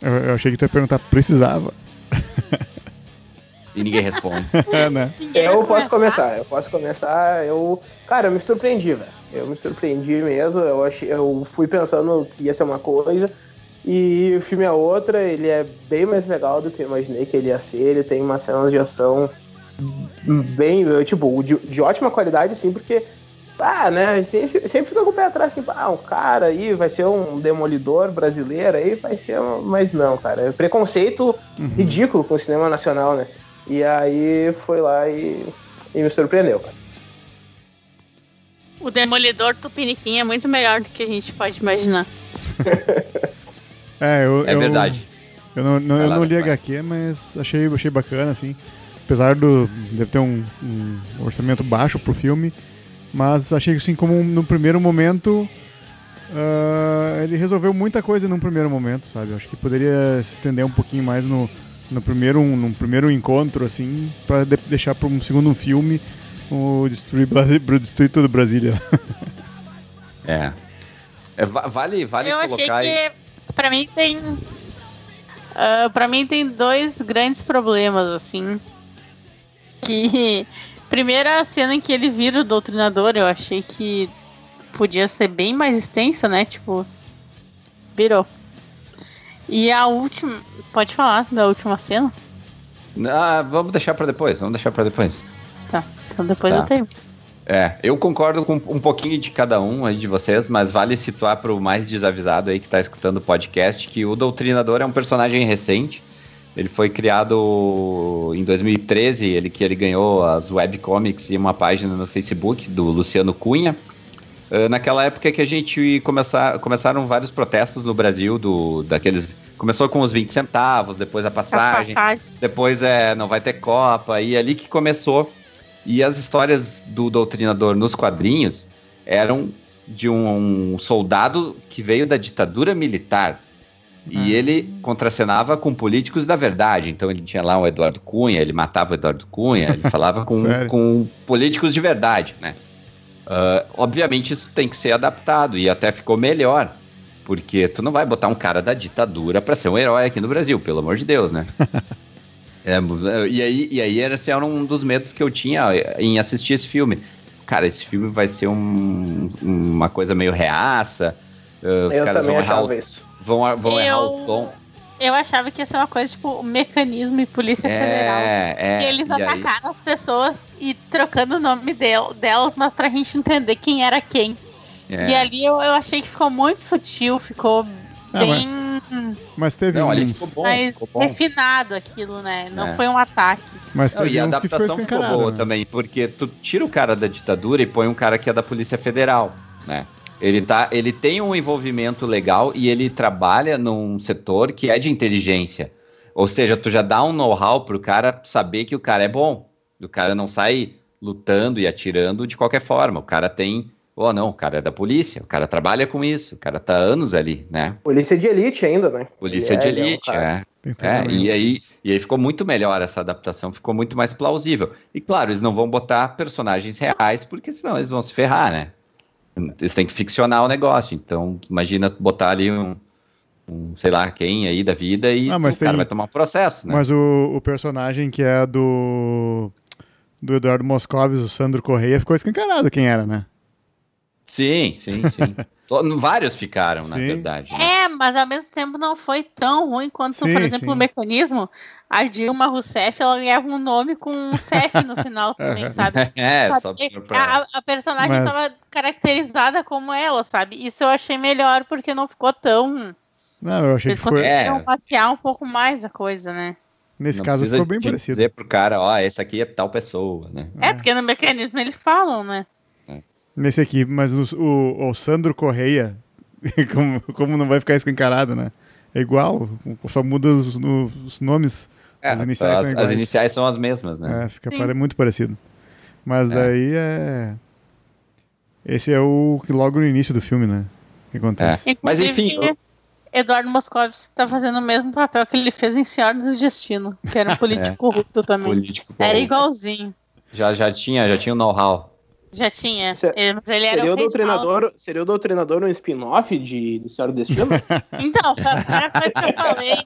Eu, eu achei que tu ia perguntar, precisava. E ninguém responde. É, né? Eu posso começar, eu posso começar. Eu, cara, eu me surpreendi, velho. Eu me surpreendi mesmo. Eu achei, eu fui pensando que ia ser uma coisa e o filme é outra. Ele é bem mais legal do que eu imaginei que ele ia ser. Ele tem uma cena de ação bem, tipo, de, de ótima qualidade, sim, porque ah, né? Sempre, sempre fica com o pé atrás, assim, ah, um cara aí vai ser um demolidor brasileiro aí, vai ser. um- Mas não, cara. É preconceito ridículo com o cinema nacional, né? E aí foi lá e, e me surpreendeu, cara. O Demolidor Tupiniquim é muito melhor do que a gente pode imaginar. É, eu, É eu- verdade. Eu não, não- eu lá, não li vai. HQ, mas achei, achei bacana, assim. Apesar do. Deve ter um, um orçamento baixo pro filme. Mas achei assim, como um- no primeiro momento. ah, ele resolveu muita coisa num primeiro momento, sabe? Acho que poderia se estender um pouquinho mais no, no primeiro, num primeiro encontro, assim, pra de- deixar para um segundo filme o Destruir, destruir todo Brasília. É. É, va- vale vale eu achei colocar aí. que pra mim tem. ah, pra mim tem dois grandes problemas, assim. Que. Primeiro a cena em que ele vira o doutrinador, eu achei que podia ser bem mais extensa, né? Tipo. Virou. E a última. Pode falar da última cena? Ah, vamos deixar pra depois, vamos deixar pra depois. Tá. Então depois Tá. eu tenho. É, eu concordo com um pouquinho de cada um aí de vocês, mas vale situar para o mais desavisado aí que tá escutando o podcast que o Doutrinador é um personagem recente. Ele foi criado em 2013, ele que ele ganhou as webcomics e uma página no Facebook do Luciano Cunha. Ah, naquela época que a gente começar, começaram vários protestos no Brasil do daqueles começou com os 20 centavos, depois a As passagem, passagens. depois é, não vai ter Copa, e é ali que começou. E as histórias do Doutrinador nos quadrinhos eram de um, soldado que veio da ditadura militar. E Ah. ele contracenava com políticos da verdade. Então ele tinha lá o Eduardo Cunha, ele matava o Eduardo Cunha, ele falava com, com políticos de verdade, né? Ah, obviamente isso tem que ser adaptado e até ficou melhor. Porque tu não vai botar um cara da ditadura pra ser um herói aqui no Brasil, pelo amor de Deus, né? É, e aí, e aí era, esse era um dos medos que eu tinha em assistir esse filme. Cara, esse filme vai ser um- uma coisa meio reaça. ah, os Eu caras vão errar, o, isso. vão, vão errar Eu- o tom. Eu achava que ia ser uma coisa tipo mecanismo e polícia federal. É, é. que eles e aí- atacaram as pessoas e trocando o nome del- delas, mas pra gente entender quem era quem. é. E ali eu, eu achei que ficou muito sutil, ficou Ah, bem Mas teve Não, uns. ficou bom, mais ficou bom. refinado aquilo, né? Não É. foi um ataque. Mas Não, teve e a uns que foi adaptação ficou boa né? também, porque tu tira o cara da ditadura e põe um cara que é da Polícia Federal, né? Ele, tá, ele tem um envolvimento legal e ele trabalha num setor que é de inteligência. Ou seja, tu já dá um know-how pro cara saber que o cara é bom. O cara não sai lutando e atirando de qualquer forma. O cara tem. Oh, não, o cara é da polícia, o cara trabalha com isso, o cara tá anos ali, né? Polícia de elite ainda, né? Polícia de é- é um elite, cara- é. É, treinamento. e aí, e aí ficou muito melhor essa adaptação, ficou muito mais plausível. E claro, eles não vão botar personagens reais, porque senão eles vão se ferrar, né? Eles têm que ficcionar o negócio. Então, imagina botar ali um, um, sei lá, quem aí da vida e Ah, mas o cara tem- vai tomar um processo, né? Mas o, o personagem que é do. Do Eduardo Moscovis, o Sandro Correia, ficou escancarado quem era, né? Sim, sim, sim. Vários ficaram, na Sim. verdade. né? É, mas ao mesmo tempo não foi tão ruim quanto, Sim, por exemplo, sim. o mecanismo. A Dilma Rousseff, ela ganhava um nome com um CEF no final também, sabe? É, só pra... A, a personagem Mas- estava caracterizada como ela, sabe? Isso eu achei melhor porque não ficou tão. Não, eu achei Eles que foi. É. maquiar um pouco mais a coisa, né? Nesse não caso ficou bem parecido. dizer pro cara, ó, esse aqui é tal pessoa, né? É, porque no mecanismo eles falam, né? Nesse aqui, mas o, o, o Sandro Correia, como, como não vai ficar escancarado, né? É igual, só muda os, os nomes. É, As iniciais as, são as iniciais são as mesmas, né? É, fica Sim. muito parecido. Mas É. daí é. Esse é o que logo no início do filme, né? Que acontece. É. Mas, enfim, Eduardo Moscovitz tá fazendo o mesmo papel que ele fez em Senhora do Destino, que era um político corrupto também. Político. Era igualzinho. Já, já tinha, já tinha o know-how. Já tinha. Se- É, Mas ele Seria o, doutrinador, seria o doutrinador um spin-off de, de Senhora do Destino? Então, foi a primeira coisa que eu falei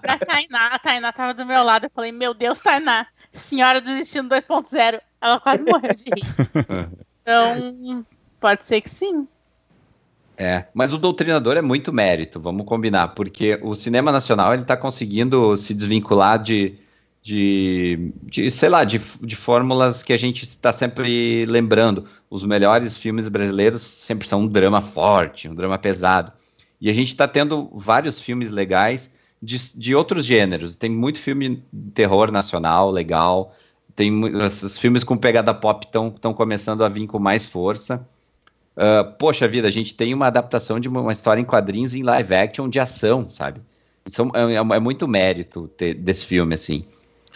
pra Tainá. A Tainá tava do meu lado. Eu falei, meu Deus, Tainá, Senhora do Destino 2.0. Ela quase morreu de rir. Então, pode ser que sim. É, mas o doutrinador é muito mérito, vamos combinar, porque o cinema nacional ele está conseguindo se desvincular de, de, de sei lá, de, de fórmulas que a gente está sempre lembrando. Os melhores filmes brasileiros sempre são um drama forte, um drama pesado. E a gente está tendo vários filmes legais de, de outros gêneros. Tem muito filme de terror nacional legal. Tem esses filmes com pegada pop estão começando a vir com mais força. Ah, poxa vida, a gente tem uma adaptação de uma, história em quadrinhos em live action de ação, sabe? É, é- é muito mérito ter- desse filme, assim.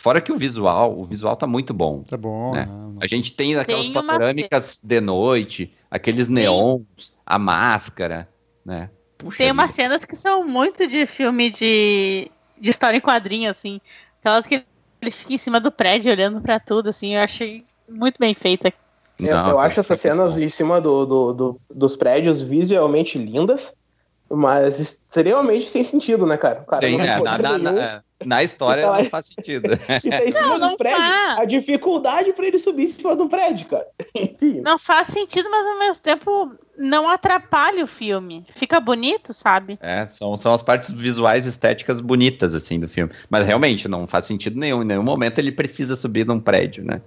Fora que o visual, o visual tá muito bom. Tá bom. É. né? A gente tem aquelas Tem panorâmicas de noite, aqueles Sim. neons, a máscara, né? Puxa Tem umas cenas que são muito de filme de, de história em quadrinho, assim. Aquelas que ele fica em cima do prédio olhando pra tudo, assim. Eu achei muito bem feita. Eu, Não, eu acho essas tá cenas bom. de cima do, do- do- dos prédios visualmente lindas, mas extremamente sem sentido, né, cara? O cara Sim, não tem é, na, poder na- nenhum na- na história lá- não faz sentido. e tá em cima Não, dos não prédios. faz. A dificuldade pra ele subir em cima do prédio, cara. Enfim. Não faz sentido, mas ao mesmo tempo não atrapalha o filme. Fica bonito, sabe? É, são, são as partes visuais estéticas bonitas, assim, do filme. Mas realmente, não faz sentido nenhum. Em nenhum momento ele precisa subir num prédio, né?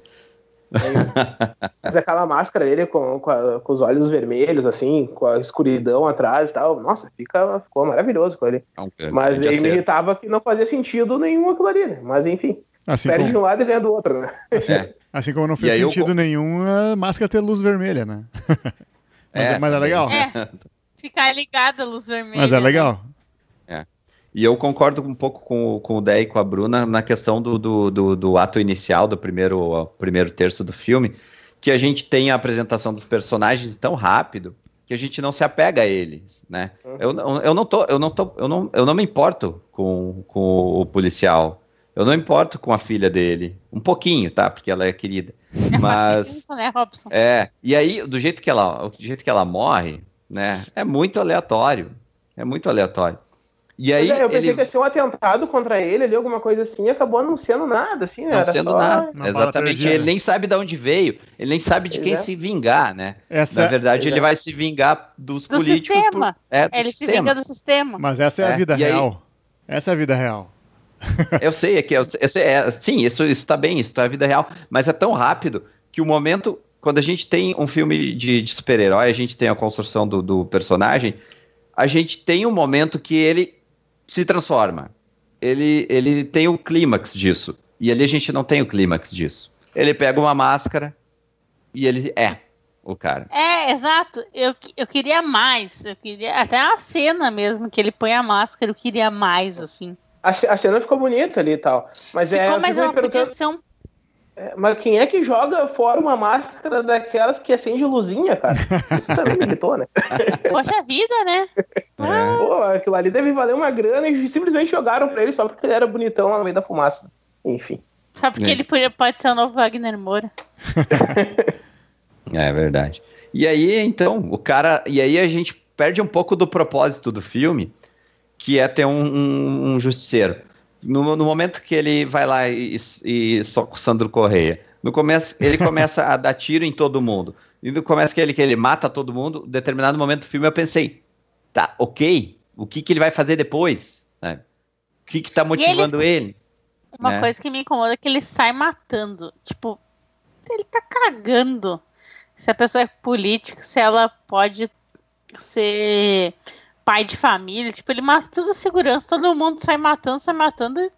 Mas aquela máscara dele com, com, a- com os olhos vermelhos, assim, com a escuridão atrás e tal. Nossa, fica, ficou maravilhoso com ele. É um grande Mas ele me irritava que não fazia sentido nenhum aquilo ali, né? Mas enfim, Assim perde de como, um lado e ganha do outro, né? É. assim como não fez eu sentido co- nenhum a máscara ter luz vermelha, né? mas é, É, mas é legal. É. Ficar ligada a luz vermelha. Mas é legal. E eu concordo um pouco com, o- com o Dé e com a Bruna na questão do, do, do, do ato inicial, do primeiro, primeiro terço do filme, que a gente tem a apresentação dos personagens tão rápido que a gente não se apega a eles, né? Uhum. Eu, eu não tô, eu não tô, eu não, eu não me importo com, com o policial. Eu não importo com a filha dele. Um pouquinho, tá? Porque ela é querida. Mas. né, Robson? É. E aí, do jeito que ela, do jeito que ela morre, né? É muito aleatório. É muito aleatório. E aí, é, eu pensei ele... que ia ser um atentado contra ele ali, alguma coisa assim, e acabou não sendo nada, assim, né? Não Era sendo só... nada. Exatamente. Ele nem sabe de onde veio, ele nem sabe de quem é. se vingar, né? Essa... Na verdade, ele é. vai se vingar dos do políticos. Sistema. Por... É, do ele sistema. se vinga do sistema. Mas essa é a é, vida real. Aí... Essa é a vida real. eu sei, é que eu, eu sei, é, sim, isso está bem, isso tá a vida real, mas é tão rápido que o momento, quando a gente tem um filme de, de super-herói, a gente tem a construção do, do personagem, a gente tem um momento que ele se transforma. Ele, ele tem o clímax disso. E ali a gente não tem o clímax disso. Ele pega uma máscara e ele é o cara. É, exato. Eu, eu queria mais. Eu queria. Até a cena mesmo, que ele põe a máscara, eu queria mais, assim. A, a cena ficou bonita ali e tal. Mas ficou, é. Mas ela podia ser um é, mas quem é que joga fora uma máscara daquelas que acende luzinha, cara? Isso também me irritou, né? Poxa vida, né? É. Pô, aquilo ali deve valer uma grana e simplesmente jogaram pra ele só porque ele era bonitão no meio da fumaça. Enfim. Só porque é. ele pode, pode ser o novo Wagner Moura. é verdade. E aí, então, o cara. E aí a gente perde um pouco do propósito do filme, que é ter um, um, um justiceiro. No, no, momento que ele vai lá e, e soca o Sandro Correia, no começo ele começa a dar tiro em todo mundo. E no começo que ele, que ele mata todo mundo, em determinado momento do filme eu pensei, tá, ok, o que, que ele vai fazer depois? Né? O que que tá motivando ele, ele? Uma né? coisa que me incomoda é que ele sai matando. Tipo, ele tá cagando. Se a pessoa é política, se ela pode ser pai de família, tipo, ele mata tudo segurança, todo mundo sai matando, sai matando.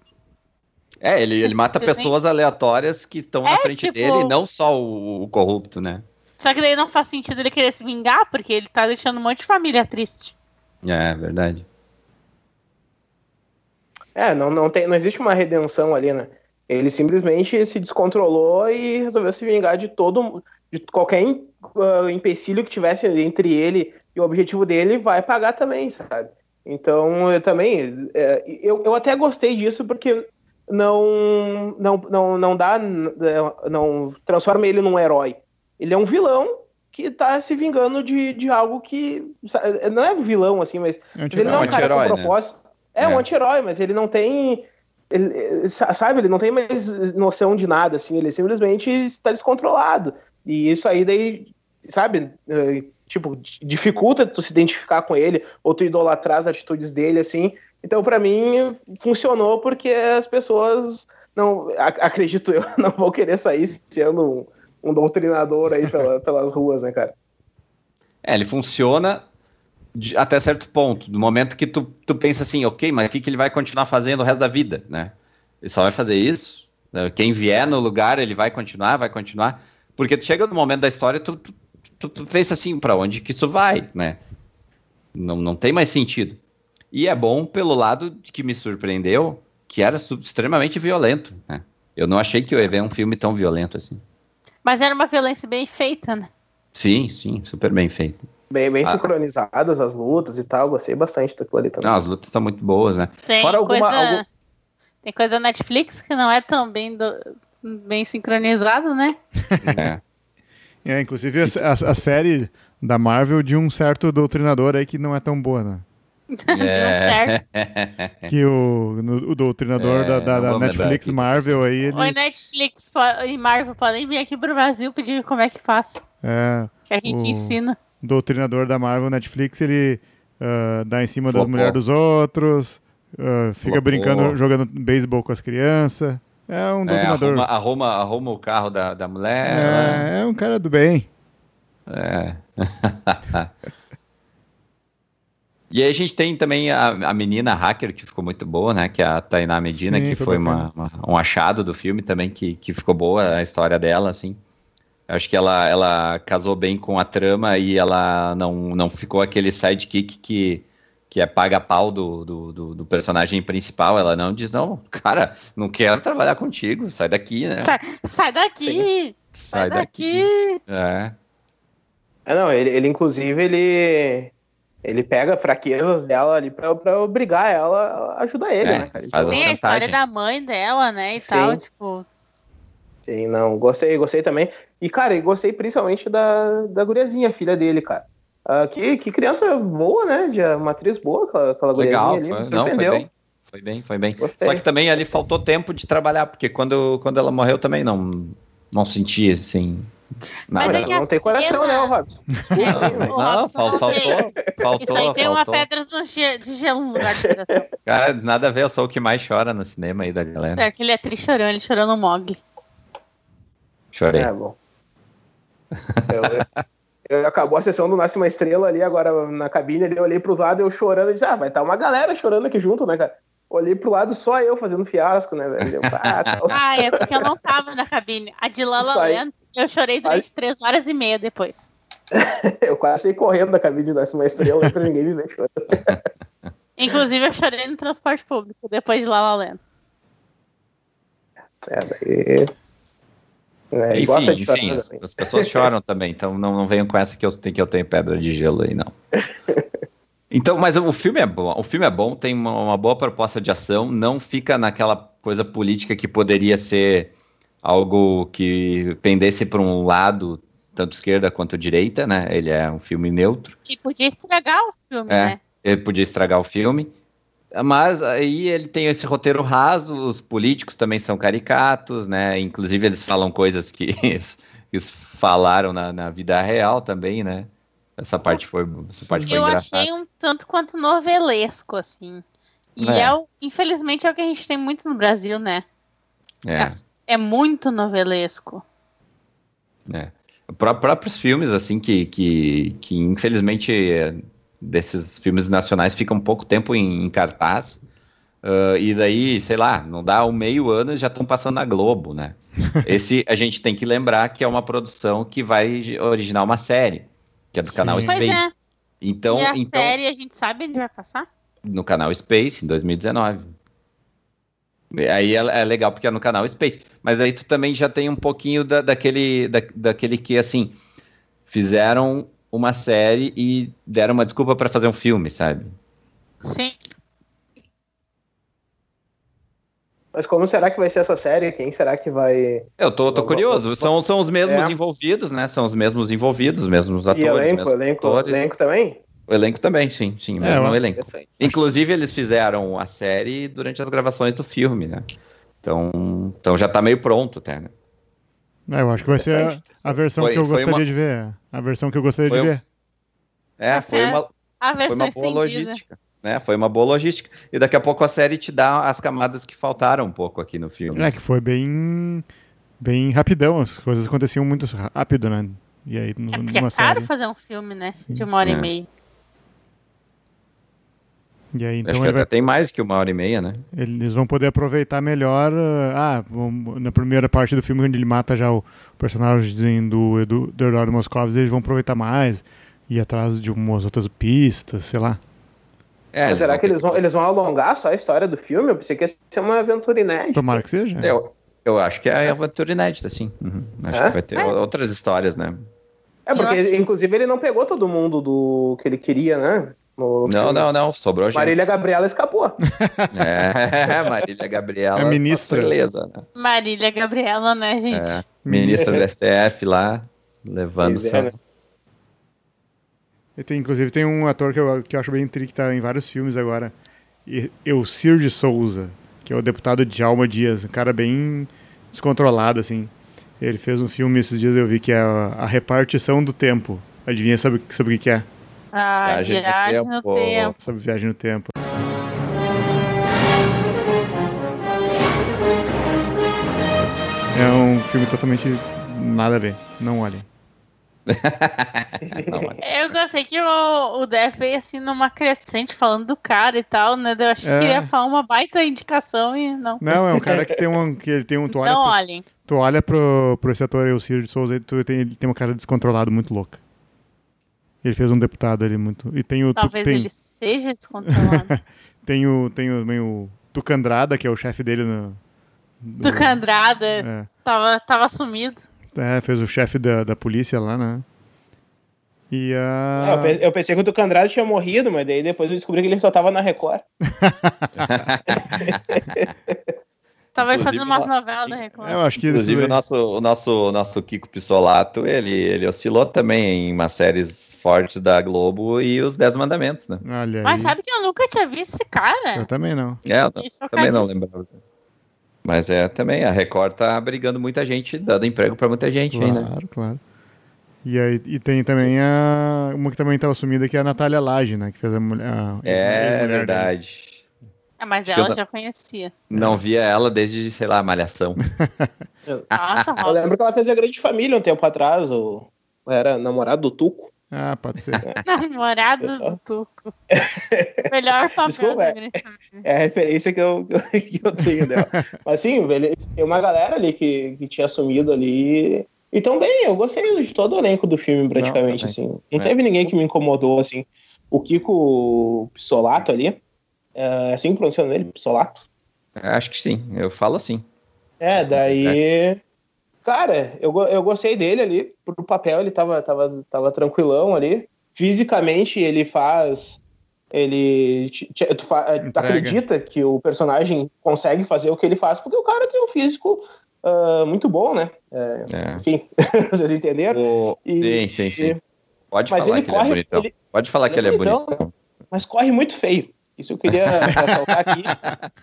É, ele, ele mata pessoas aleatórias que estão é, na frente tipo... dele, não só o, o, corrupto, né? Só que daí não faz sentido ele querer se vingar, porque ele tá deixando um monte de família triste. É, verdade. É, não, não, tem, não existe uma redenção ali, né? Ele simplesmente se descontrolou e resolveu se vingar de todo de qualquer uh, empecilho que tivesse entre ele e o objetivo dele vai pagar também, sabe? Então, eu também, é, eu, eu até gostei disso porque não, não, não, não dá, não transforma ele num herói. Ele é um vilão que tá se vingando de, de algo que, não é vilão assim, mas, mas ele não é um cara com né? propósito. Né? É, é um anti-herói, mas ele não tem, ele, sabe, ele não tem mais noção de nada, assim, ele simplesmente está descontrolado. E isso aí daí, sabe, eh, tipo, dificulta tu se identificar com ele, ou tu idolatrar as atitudes dele, assim. Então, para mim, funcionou porque as pessoas não, acredito eu, não vão querer sair sendo um, um doutrinador aí pela, pelas ruas, né, cara? É, ele funciona de, até certo ponto, no momento que tu, tu pensa assim, ok, mas o que, que ele vai continuar fazendo o resto da vida, né? Ele só vai fazer isso? Né? Quem vier no lugar, ele vai continuar, vai continuar. Porque tu chega no momento da história, tu, tu tu, tu pensa assim, para onde que isso vai, né? Não, não tem mais sentido. E é bom pelo lado de que me surpreendeu, que era extremamente violento, né? Eu não achei que eu ia ver um filme tão violento assim. Mas era uma violência bem feita, né? Sim, sim, super bem feito. Bem, bem ah. sincronizadas as lutas e tal, gostei bastante daquilo ali também. Não, as lutas estão muito boas, né? Tem Fora coisa, alguma, algum... Tem coisa Netflix que não é tão bem, do... bem sincronizado, né? É. É, inclusive a, a, a, série da Marvel de um certo doutrinador aí que não é tão boa, né? É. que o, no, o doutrinador é, da, da, da Netflix Marvel aí. Ele... Oi, Netflix e Marvel podem vir aqui pro Brasil pedir como é que faz. É. Que a gente ensina. O doutrinador da Marvel Netflix, ele uh, dá em cima Flopou. das mulheres dos outros, uh, fica Flopou. brincando, jogando beisebol com as crianças. É um doutrinador. É, arruma, arruma, arruma, o carro da, da mulher. É, né? é um cara do bem. É. e aí a gente tem também a, a menina hacker, que ficou muito boa, né? Que é a Tainá Medina, Sim, que foi uma, uma, um achado do filme também, que, que ficou boa a história dela, assim. Acho que ela, ela casou bem com a trama e ela não, não ficou aquele sidekick que que é paga-pau do, do, do, do, personagem principal, ela não diz, não, cara, não quero trabalhar contigo, sai daqui, né? Sai, sai daqui! Sai, sai daqui! daqui. É. É, não, ele, ele inclusive, ele, ele pega fraquezas dela ali pra, pra obrigar ela a ajudar ele, É, né, cara? faz a história da mãe dela, né? E Sim. tal, tipo. Sim, não, gostei, gostei também. E, cara, gostei principalmente da, da guriazinha, filha dele, cara. Ah, que, que criança boa, né? De uma atriz boa, aquela, aquela Legal, ali, foi, me não, foi bem. Foi bem, foi bem. Gostei. Só que também ali faltou tempo de trabalhar, porque quando, quando ela morreu também não, não senti, assim, Mas nada. é que não tem coração, cena- né, Robson? Mas- Ô, Não, não faltou, Isso faltou, aí tem uma faltou. pedra no ge- de gelo no lugar de coração. Cara, nada a ver, eu sou o que mais chora no cinema aí da galera. É, aquele atriz chorando, ele chorou no Mog. Chorei. É, bom. Eu, eu- acabou a sessão do Nasce uma Estrela ali, agora na cabine ali, eu olhei pros lados, eu chorando, e disse, ah, vai estar uma galera chorando aqui junto, né, cara? Olhei pro lado, só eu fazendo fiasco, né, velho? Eu, ah, tá. Ah, é porque eu não tava na cabine. A de La La Isso aí. Land, eu chorei durante três horas e meia depois. eu quase saí correndo da cabine do Nasce uma Estrela pra ninguém me ver chorando. Inclusive, eu chorei no transporte público, depois de La La Land. É, daí... É, enfim, enfim, as, as pessoas choram também, então não, não venham com essa que eu, tenho- que eu tenho pedra de gelo aí, não. Então, mas o filme é bom, o filme é bom, tem uma, uma boa proposta de ação, não fica naquela coisa política que poderia ser algo que pendesse para um lado, tanto esquerda quanto direita, né? Ele é um filme neutro. E podia estragar o filme, É. né? ele podia estragar o filme. Mas aí ele tem esse roteiro raso, os políticos também são caricatos, né? Inclusive eles falam coisas que eles falaram na, na vida real também, né? Essa parte foi, essa parte foi Eu engraçada. achei um tanto quanto novelesco, assim. E É. é. o- infelizmente é o que a gente tem muito no Brasil, né? É, É muito novelesco. é. Pró- próprios filmes, assim, que, que, que infelizmente é, desses filmes nacionais ficam pouco tempo em, em cartaz. ah, e daí, sei lá, não dá um meio ano e já estão passando na Globo, né? Esse a gente tem que lembrar que é uma produção que vai originar uma série, que é do Sim. canal Pois Pois Space. é. Então, e a então série a gente sabe onde vai passar? no canal Space, em 2019. E Aí é, é legal porque é no canal Space. Mas aí tu também já tem um pouquinho da, daquele, da, daquele que, assim, fizeram uma série e deram uma desculpa para fazer um filme, sabe? Sim. Mas como será que vai ser essa série? Quem será que vai... Eu tô, tô curioso. São, são os mesmos É. envolvidos, né? São os mesmos envolvidos, os mesmos E atores, os elenco, mesmos elenco, atores. elenco também? O elenco também, sim, sim, mesmo eu- o elenco. Inclusive, eles fizeram a série durante as gravações do filme, né? Então, então já tá meio pronto até, né? É, eu acho que vai ser a, a versão Foi- que eu gostaria uma- de ver. A versão que eu gostaria Foi de um- ver. É, foi uma, A foi uma boa logística. Né? Foi uma boa logística. E daqui a pouco a série te dá as camadas que faltaram um pouco aqui no filme. É, que foi bem. bem rapidão. As coisas aconteciam muito rápido, né? E aí, no- É porque numa é caro série. fazer um filme, né? Sim. De uma hora É. e meia. E aí, Acho então que ele até vai- tem mais que uma hora e meia, né? eles vão poder aproveitar melhor. uh, Ah, vamos- na primeira parte do filme, onde ele mata já o personagem do, Edu, do Eduardo Moscovitz, eles vão aproveitar mais. Ir atrás de umas outras pistas, sei lá. É, Mas será que eles vão, eles vão alongar só a história do filme? Eu pensei que ia ser uma aventura inédita. Tomara que seja. Eu, eu acho que é aventura inédita, sim. Uhum. Acho É? que vai ter Mas- outras histórias, né? É, porque, acho- inclusive, ele não pegou todo mundo do que ele queria, né? No Não, não, não. Sobrou gente. Marília Gabriela escapou. É, Marília Gabriela. É ministra. Beleza, né? Marília Gabriela, né, gente? É, ministra do STF lá, levando Pois é, só- né? E tem, inclusive tem um ator que eu, que eu acho bem tri que tá em vários filmes agora. E- Elcir de Souza, que é o deputado Djalma Dias, um cara bem descontrolado, assim. Ele fez um filme esses dias eu vi que é a, a repartição do tempo. Adivinha sobre, sobre o que que é? Ah, Viagem no viagem no tempo. tempo. Sobre viagem no tempo. É um filme totalmente nada a ver. Não olhem. É. Eu gostei que o, o Def veio assim numa crescente falando do cara e tal, né? Eu achei É. que ia falar uma baita indicação e não. Não, é um cara que tem um. Que ele tem um. Tu olha, Não pro, olhem. tu olha pro, pro esse ator Elcir de Souza e tu tem, ele tem uma cara descontrolado muito louca. Ele fez um deputado ali muito. E tem o. tu- Talvez tem, ele seja descontrolado. tem o. Tem o, também o Tucandrada, que é o chefe dele no. do Candrada É. tava, tava sumido. É, fez o chefe da, da polícia lá, né? E É, a. eu, pe- eu pensei que o Tucandrado tinha morrido, mas daí depois eu descobri que ele só tava na Record. Tava Inclusive, fazendo umas novelas da Record. Eu acho que Inclusive, o nosso, o nosso, o nosso Kiko Pissolato, ele, ele oscilou também em umas séries fortes da Globo e os Dez Mandamentos, né? Olha aí. Mas sabe que eu nunca tinha visto esse cara? Eu também não. É, eu Fiquei também não lembrava. Mas é também, a Record tá abrigando muita gente, dando emprego pra muita gente aí, né? Claro, claro. E, aí, e tem também a. Uma que também tá assumida, que é a Natália Lage, né? Que fez a mulher. a É ex-mulher dele. É, mas Acho ela não- já conhecia. Não via ela desde, sei lá, Malhação. Nossa, Eu lembro que ela fez a Grande Família um tempo atrás, o... era namorado do Tuco. Ah, pode ser. Namorado do Tuco. Melhor papel Desculpa, é. Grande Família. É a referência que eu, que eu tenho dela. Mas sim, ele, tem uma galera ali que, que tinha assumido ali. E tão bem, eu gostei de todo o elenco do filme, praticamente, Não, assim. Não É. teve ninguém que me incomodou, assim. O Kiko Pissolato ali, é assim que pronuncia ele, Pissolato? Acho que sim, eu falo assim. É, daí. Cara, eu, eu gostei dele ali. Pro papel, ele tava, tava, tava tranquilão ali. Fisicamente, ele faz. Ele. Tu, fa- tu Entrega. acredita que o personagem consegue fazer o que ele faz, porque o cara tem um físico ah, muito bom, né? É, É. enfim, vocês entenderam? O... E- sim, sim, sim. Pode Mas falar ele que ele é corre. bonitão. ele- Pode falar que ele é é bonitão, bonitão. mas corre muito feio. Isso eu queria ressaltar aqui.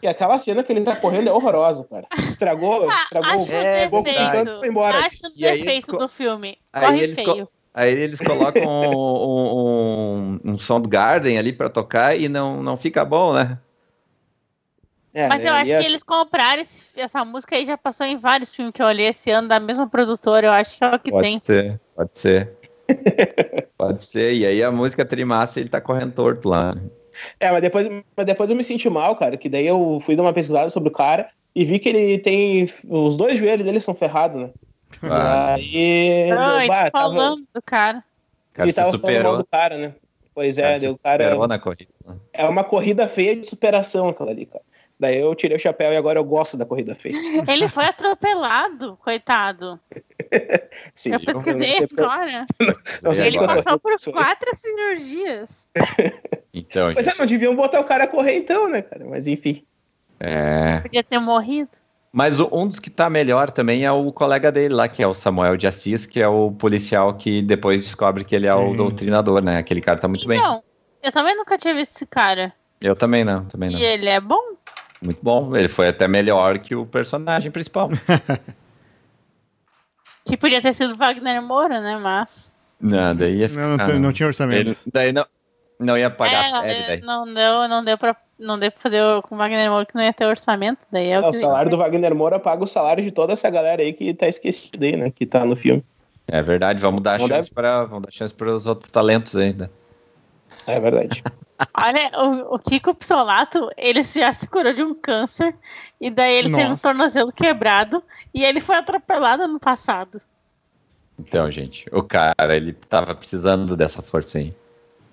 Que aquela cena que ele tá correndo é horrorosa, cara. Estragou, Ah, estragou acho o É pouco de defeito. tanto foi embora. Acho E aí eles defeito do filme. Aí Corre eles co- feio. Aí eles colocam um, um, um, um Soundgarden ali pra tocar e não, não fica bom, né? É, Mas eu né, acho e que eles compraram esse- essa música aí, já passou em vários filmes que eu olhei esse ano, da mesma produtora. Eu acho que é o que pode tem. ser, pode ser. pode ser. E aí a música trimassa ele tá correndo torto lá. Né? É, mas depois, mas depois eu me senti mal, cara, que daí eu fui dar uma pesquisada sobre o cara e vi que ele tem. Os dois joelhos dele são ferrados, né? Ah, Aí. Ai, bah, tava- falando do cara. o cara ele tava falando mal superou. do cara, né? Pois cara é, daí o cara. superou na corrida. É uma corrida feia de superação aquela ali, cara. Daí eu tirei o chapéu e agora eu gosto da corrida feia. Ele foi atropelado, coitado. Sim, Eu pesquisei não sei porque- agora. não E Ele passou por quatro cirurgias. Então, Pois é, não deviam botar o cara a correr então, né, cara? Mas enfim. é. Podia ter morrido. Mas um dos que tá melhor também é o colega dele lá, que é o Samuel de Assis, que é o policial que depois descobre que ele é o Sim. doutrinador, né? Aquele cara tá muito bem. Não, eu também nunca tinha visto esse cara. Eu também não, também não. E ele é bom? Muito bom. Ele foi até melhor que o personagem principal. Que podia ter sido Wagner Moura, né? Mas. Não, daí ia Não, não, ficar- tem- não tinha orçamento. Ele, daí não, não ia pagar É, a série, é, daí. não deu, não deu pra, não deu pra fazer o- com Wagner Moura que não ia ter orçamento. Daí é É, o o que salário do Wagner Moura paga o salário de toda essa galera aí que tá esquecida aí, né? Que tá no filme. É verdade, vamos dar Não chance deve- para vamos dar chance para os outros talentos ainda. É verdade. Olha, o, o Kiko Pissolato, ele já se curou de um câncer. E daí ele teve um Nossa. tornozelo quebrado. E ele foi atropelado ano passado. Então, gente, o cara, ele tava precisando dessa força aí.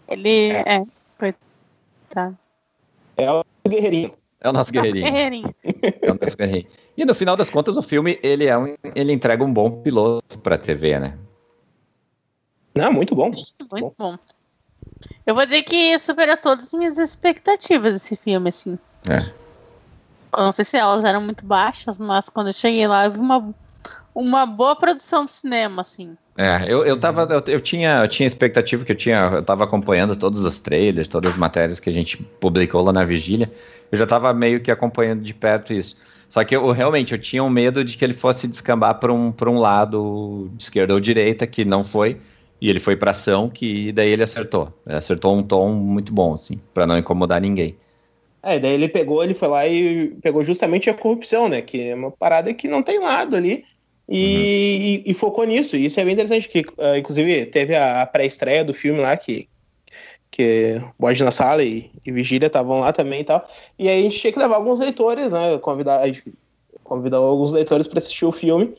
Ele É. é. Coitado. É o guerreirinho. É o nosso guerreirinho. Guerreirinho. É o nosso guerreirinho. E no final das contas, o filme, ele é um, ele entrega um bom piloto pra TV, né? Não, muito bom. Muito bom. Eu vou dizer que superou todas as minhas expectativas esse filme, assim. É. Eu não sei se elas eram muito baixas, mas quando eu cheguei lá, eu vi uma, uma boa produção de cinema, assim. É, eu, eu tava, eu, eu tinha, eu tinha expectativa que eu tinha, eu tava acompanhando todos os trailers, todas as matérias que a gente publicou lá na Vigília, eu já tava meio que acompanhando de perto isso. Só que eu realmente, eu tinha um medo de que ele fosse descambar para um, pra um lado de esquerda ou direita, que não foi, e ele foi pra ação, que daí ele acertou. Ele acertou um tom muito bom, assim, para não incomodar ninguém. É, daí ele pegou, ele foi lá e pegou justamente a corrupção, né? Que é uma parada que não tem lado ali. E, e- e focou nisso. E isso é bem interessante, que ah, inclusive teve a, pré-estreia do filme lá, que, que Bode na Sala e, e Vigília estavam lá também e tal. E aí a gente tinha que levar alguns leitores, né? Convidar, a gente convidou alguns leitores para assistir o filme.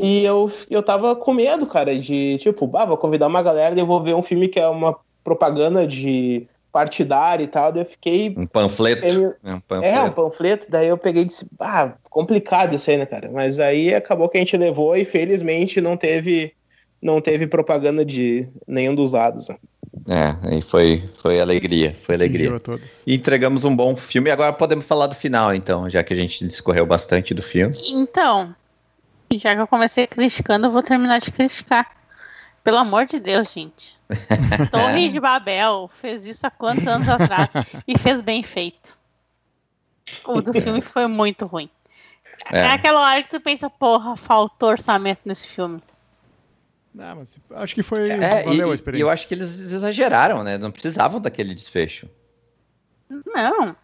E eu, eu tava com medo, cara, de tipo, bah, vou convidar uma galera e eu vou ver um filme que é uma propaganda de partidária e tal. Daí eu fiquei Um panfleto. Né, um é, um panfleto. panfleto, daí eu peguei e disse, ah, complicado isso aí, né, cara? Mas aí acabou que a gente levou e felizmente não teve não teve propaganda de nenhum dos lados. Né? É, aí foi, foi alegria, foi alegria. E entregamos um bom filme. Agora podemos falar do final, então, já que a gente discorreu bastante do filme. Então, já que eu comecei criticando, eu vou terminar de criticar. Pelo amor de Deus, gente. Torre de Babel fez isso há quantos anos atrás e fez bem feito. O do filme foi muito ruim. É. É. aquela hora que tu pensa, porra, faltou orçamento nesse filme. Não, mas acho que foi. É, valeu a e, e experiência. eu acho que eles exageraram, né? Não precisavam daquele desfecho. Não,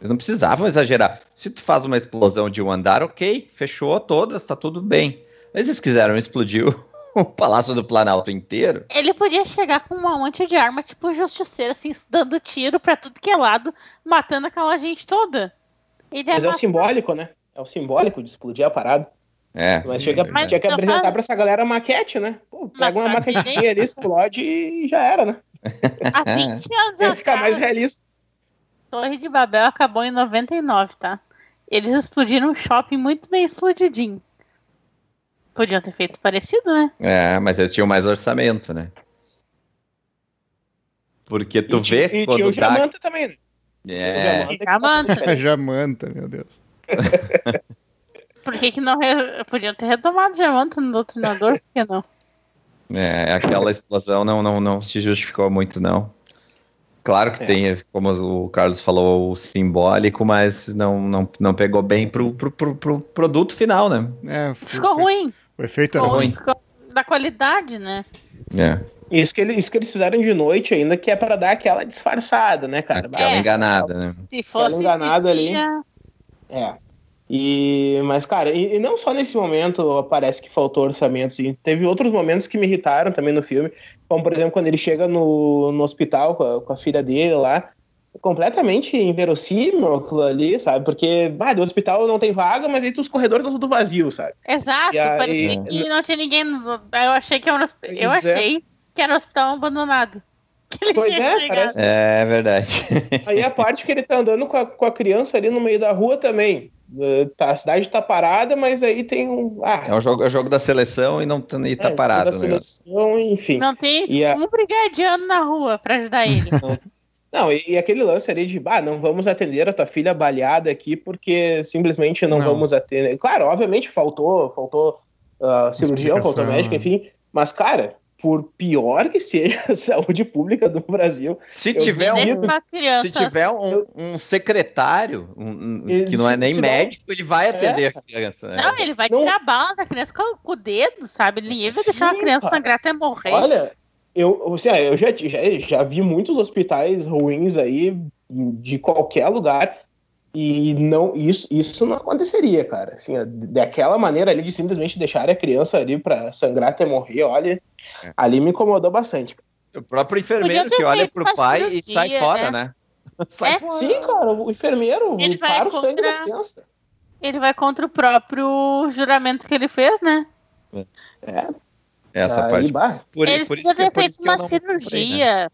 Eles não precisavam exagerar. Se tu faz uma explosão de um andar, ok, fechou todas, tá tudo bem. Mas eles quiseram explodir o, o Palácio do Planalto inteiro. ele podia chegar com um monte de arma, tipo justiceiro, assim, dando tiro pra tudo que é lado, matando aquela gente toda. Ele Mas é o matar- simbólico, né? É o simbólico de explodir a parada. É. Mas Sim, tinha, sim, que, sim. tinha que apresentar mas- pra essa galera a maquete, né? Pô, Mas pega uma faz maquetezinha ali, explode e já era, né? Há 20 anos Ia ficar mais atrás, realista. Torre de Babel acabou em 99, tá? Eles explodiram um shopping muito bem explodidinho. Podiam ter feito parecido, né? É, mas eles tinham mais orçamento, né? Porque tu e vê e quando tinha o dá... Jamanta também, né? É, O Jamanta Jamanta. Jamanta, meu Deus. Por que, que não re... podiam ter retomado Diamante no doutrinador? Por que não? é, aquela explosão não, não, não se justificou muito, não. Claro que É. tem, como o Carlos falou, o simbólico, mas não, não, não pegou bem pro, pro, pro, pro produto final, né? É, Ficou ruim. O efeito era Ficou ruim. Ficou da qualidade, né? É, Isso que, eles, isso que eles fizeram de noite ainda, que é pra dar aquela disfarçada, né, cara? aquela É. enganada, né? Se fosse enganado de ali. É. E, mas, cara, e, e não só nesse momento parece que faltou orçamento, assim. Teve outros momentos que me irritaram também no filme, como, por exemplo, quando ele chega no, no hospital com a, com a filha dele lá, completamente inverossímil aquilo ali, sabe? Porque, ah, do hospital não tem vaga, mas aí os corredores estão tudo vazios, sabe? Exato, E aí- parecia que não tinha ninguém. no- Eu achei que era um, eu é. achei que era um hospital abandonado. Que ele Pois tinha é, parece- É verdade. Aí a parte que ele tá andando com a, com a criança ali no meio da rua também. Tá, a cidade tá parada, mas aí tem um. Ah, É o jogo, é o jogo da seleção e não tá, e tá é, parado a negócio. seleção, enfim. Não tem E a- um brigadiano na rua pra ajudar ele. Não, e, e aquele lance ali de, ah, não vamos atender a tua filha baleada aqui porque simplesmente não, Não. vamos atender. Claro, obviamente faltou, faltou ah, cirurgião, faltou médico, enfim. Mas, cara, por pior que seja a saúde pública do Brasil, Se tiver um, se tiver um, um secretário, um- um- que não é nem médico, ele vai atender É. a criança. Né? Não, ele vai Não- tirar a bala da criança com, com o dedo, sabe? Ninguém vai deixar a criança cara. sangrar até morrer. olha, eu, assim, eu já, já, já vi muitos hospitais ruins aí de qualquer lugar. E não, isso, isso não aconteceria, cara. Assim, daquela maneira ali de simplesmente deixar a criança ali pra sangrar até morrer, olha, É. ali me incomodou bastante. O próprio enfermeiro que olha pro pai e cirurgia, sai fora, né? né? Sai É. fora. Sim, cara, o enfermeiro Ele vai para o sangue contra- da criança. Ele vai contra o próprio juramento que ele fez, né? É, Essa aí, parte. bah, Por, Eles por isso que, ter por feito uma não comprei, né? cirurgia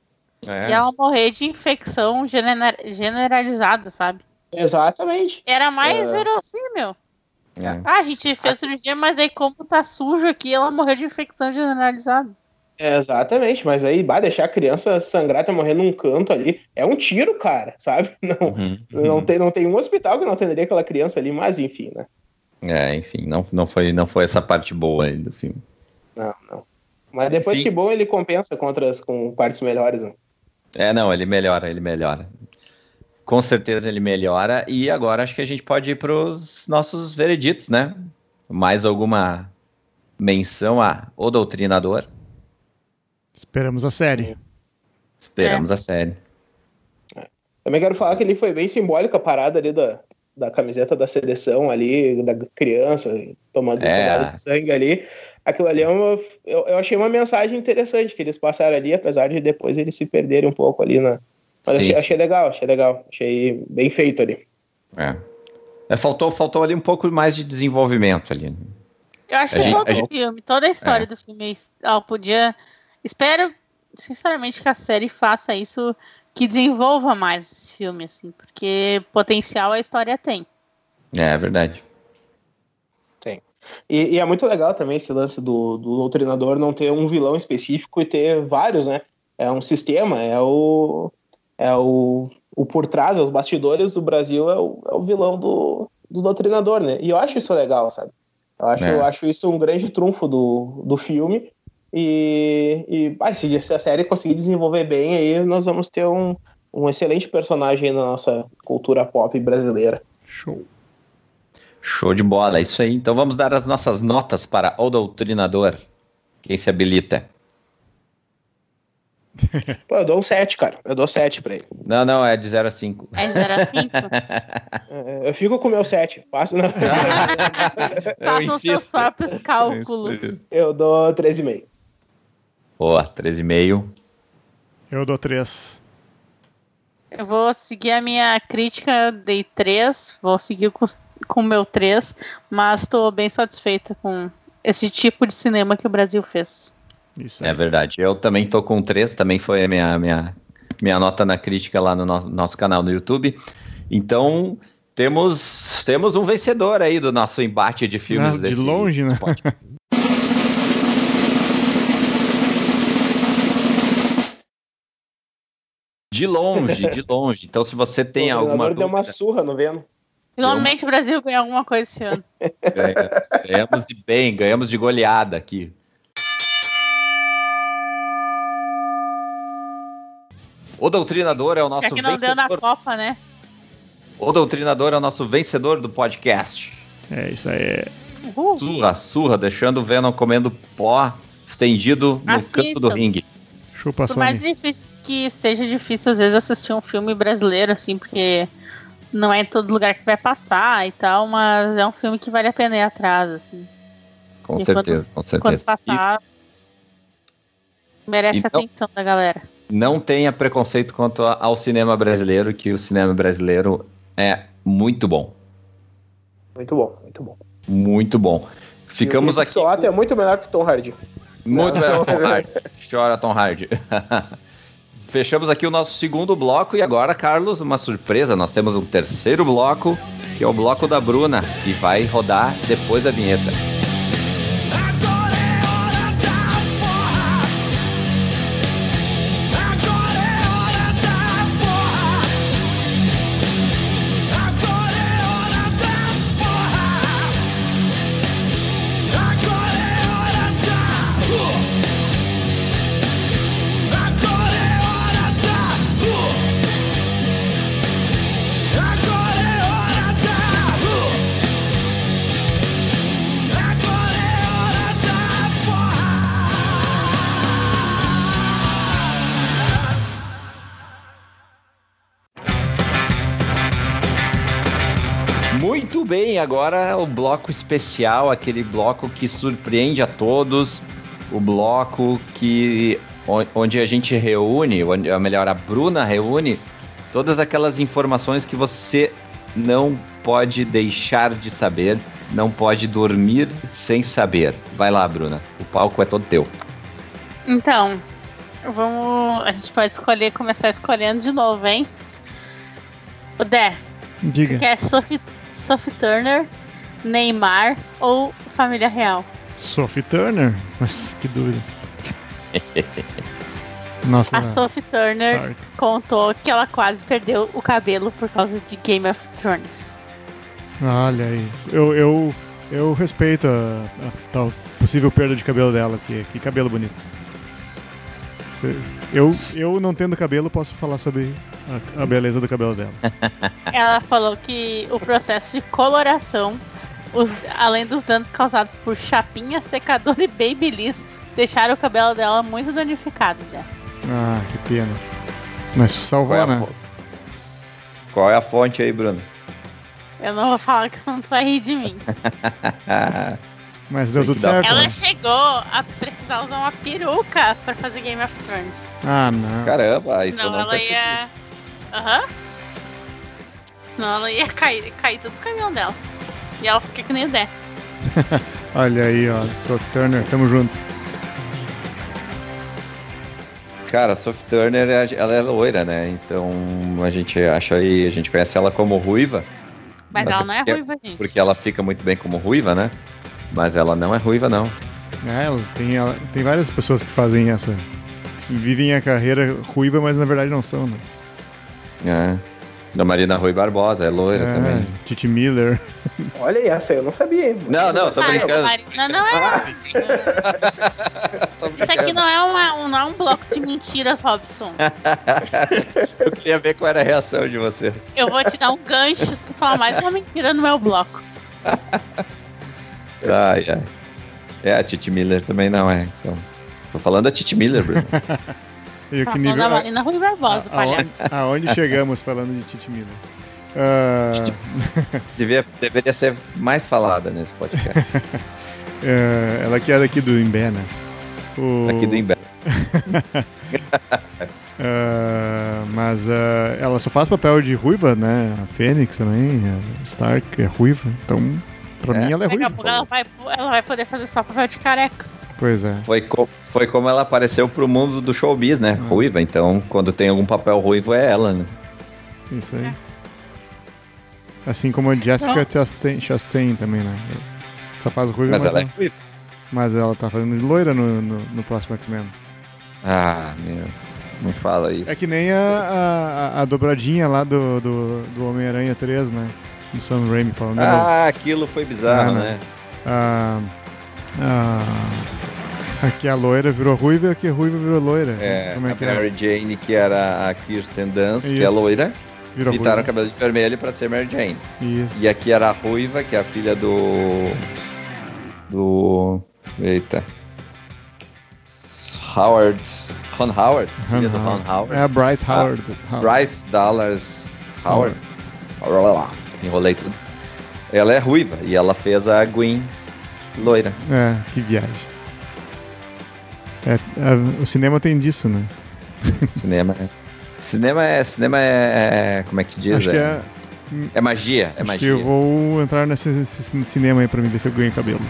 É. e ela morrer de infecção genera- generalizada, sabe? Exatamente. Era mais É. verossímil. É. Ah, a gente fez cirurgia, mas aí como tá sujo aqui, ela morreu de infecção generalizada. É, exatamente, mas aí, bah, deixar a criança sangrar até morrer num canto ali, é um tiro, cara, sabe? Não, Uhum. não, tem, não tem um hospital que não atenderia aquela criança ali, mas enfim, né? É, enfim, não, não, foi, não foi essa parte boa aí do filme. Não, não. Mas depois Enfim. que bom, ele compensa contra as, com partes melhores, né? É, não, ele melhora, ele melhora. Com certeza ele melhora. E agora acho que a gente pode ir para os nossos vereditos, né? Mais alguma menção a O Doutrinador? Esperamos a série. Esperamos É. a série. Também quero falar que ele foi bem simbólico a parada ali da, da camiseta da seleção ali, da criança tomando É. um de sangue ali. Aquilo ali é uma. Eu, eu achei uma mensagem interessante que eles passaram ali, apesar de depois eles se perderem um pouco ali na. Mas achei, achei legal, achei legal. Achei bem feito ali. É. É, faltou, faltou ali um pouco mais de desenvolvimento ali. Eu acho A que gente- filme, toda a história É. do filme, ela podia. Espero, sinceramente, que a série faça isso, que desenvolva mais esse filme, assim, porque potencial a história tem. É verdade. E, e, é muito legal também esse lance do, do doutrinador não ter um vilão específico e ter vários, né? É um sistema, é o. É o, o por trás, os bastidores do Brasil é o, é o vilão do, do doutrinador, né? E eu acho isso legal, sabe? Eu acho, é. eu acho isso um grande trunfo do, do filme. E, e ah, se, se a série conseguir desenvolver bem, aí nós vamos ter um, um excelente personagem na nossa cultura pop brasileira. Show. Show de bola, é isso aí. Então vamos dar as nossas notas para o Doutrinador. Quem se habilita? Pô, eu dou um 7, cara. Eu dou 7 pra ele. Não, não, é de 0 a 5. É de 0 a 5? É, eu fico com o meu 7. Faço, não. Façam seus próprios cálculos. Eu dou 3,5. Boa, 3,5. Eu dou 3. Eu vou seguir a minha crítica, dei 3. Vou seguir com com o meu 3, mas estou bem satisfeita com esse tipo de cinema que o Brasil fez. Isso é verdade. Eu também estou com 3, também foi a minha, minha, minha nota na crítica lá no no nosso canal no YouTube. Então, temos, temos um vencedor aí do nosso embate de filmes. Ah, de longe, né? De longe, de longe. Então, se você tem o alguma. O deu uma surra no Venom. Finalmente o Brasil ganhou alguma coisa esse ano. Ganhamos, ganhamos de bem, ganhamos de goleada aqui. O Doutrinador é o nosso é que não vencedor. deu na Copa, né? O Doutrinador é o nosso vencedor do podcast. É, isso aí. Uhul. Surra, surra, deixando o Venom comendo pó estendido no Assistam. canto do ringue. Chupa Por mais difícil que seja difícil, às vezes, assistir um filme brasileiro, assim, porque não é em todo lugar que vai passar e tal, mas é um filme que vale a pena ir atrás, assim. Com e certeza, quando, com certeza. Quando passar, e... merece então, a atenção da galera. Não tenha preconceito quanto ao cinema brasileiro, que o cinema brasileiro é muito bom. Muito bom, muito bom. Muito bom. Ficamos aqui. O é muito melhor que Tom Hardy. Muito melhor que Tom Hardy. Chora Tom Hardy. fechamos aqui o nosso segundo bloco e agora, Carlos, uma surpresa. Nós temos um terceiro bloco, que é o bloco da Bruna, que vai rodar depois da vinheta. Agora o bloco especial, aquele bloco que surpreende a todos, o bloco que onde a gente reúne, ou melhor, a Bruna reúne todas aquelas informações que você não pode deixar de saber, não pode dormir sem saber. Vai lá, Bruna, o palco é todo teu. Então, vamos, a gente pode escolher, começar escolhendo de novo, hein? O Dé. Diga. Que é Sophie Sophie Turner, Neymar ou Família Real? Sophie Turner? Mas que dúvida. Nossa, a Sophie Turner contou que ela quase perdeu o cabelo por causa de Game of Thrones. Olha aí. Eu, eu, eu respeito a, a tal possível perda de cabelo dela, porque que cabelo bonito. Eu, eu não tendo cabelo, posso falar sobre a, a beleza do cabelo dela. Ela falou que o processo de coloração, os, além dos danos causados por chapinha, secador e babyliss, deixaram o cabelo dela muito danificado. Né? Ah, que pena. Mas salvou, Qual é né? Qual é a fonte aí, Bruno? Eu não vou falar que senão tu vai rir de mim. Mas deu tudo certo. Ela né? chegou a precisar usar uma peruca pra fazer Game of Thrones. Ah, não. Caramba, isso não, não ela ia. Aham. Uhum. Senão ela ia cair, cair todos os caminhões dela. E ela fica que nem o Dé. Olha aí, ó. Soft Turner, tamo junto. Cara, a Sophie Turner, ela é loira, né? Então a gente acha aí, a gente conhece ela como ruiva. Mas ela não é ruiva, gente. Porque ela fica muito bem como ruiva, né? Mas ela não é ruiva, não. É, ela tem, ela- tem várias pessoas que fazem essa. Vivem a carreira ruiva, mas na verdade não são, né? É. Da Marina Rui Barbosa, é loira É, também. Titi Miller. Olha aí, essa eu não sabia. Não, não, tô Ah, brincando. Marina não é. Tô Isso aqui não é, uma- um, não é um bloco de mentiras, Robson. Eu queria ver qual era a reação de vocês. Eu vou te dar um gancho se tu falar mais uma mentira no meu bloco. Ai, ai. É, a Titi Miller também não é. Então, tô falando da Titi Miller, Bruno. E Tá que falando nível, Marina Rui Barbosa, a- palhaço. aonde, chegamos falando de Titi Miller? Ah, Devia, deveria ser mais falada nesse podcast. é, ela que é daqui do Imbé, né? O- Aqui do Imbé. Ah, mas ah, ela só faz papel de ruiva, né? A Fênix também, a Stark é ruiva. Então, pra É. mim ela é Daqui a ruiva. pouco ela vai, ela vai poder fazer só papel de careca. Pois é. Foi, co- foi como ela apareceu pro mundo do showbiz, né? Hum. Ruiva. Então, quando tem algum papel ruivo, é ela, né? Isso aí. Assim como a Jessica Não. Chastain, Chastain também, né? Só faz ruiva, Mas mas, ela é ela, ruiva. mas ela tá fazendo de loira no, no, no próximo X-Men. Ah, meu. Não fala isso. É que nem a, a, a dobradinha lá do, do, do Homem-Aranha 3, né? Do Sam Raimi falando. Ah, aquilo foi bizarro, Ah, né? a, a, aqui a loira virou ruiva e aqui a ruiva virou loira. É, Como é a que é? Mary Jane, que era a Kirsten Dunst, que é Isso. loira, Virou pintaram o ruiva. cabelo de vermelho pra ser Mary Jane. Isso. E aqui era a Ruiva, que é a filha do. Do. Eita. Howard. Ron Howard. Filha do Ron Howard. É a Bryce Howard. Howard. Bryce Dallas Howard. Enrolei tudo. Ela é ruiva e ela fez a Gwen loira. É, que viagem. É, a- o cinema tem disso, né? Cinema é. Cinema é. Cinema é. é- Como é que diz? Acho que é. é magia. É acho magia. que eu vou entrar nesse, nesse cinema aí pra mim ver se eu ganho cabelos.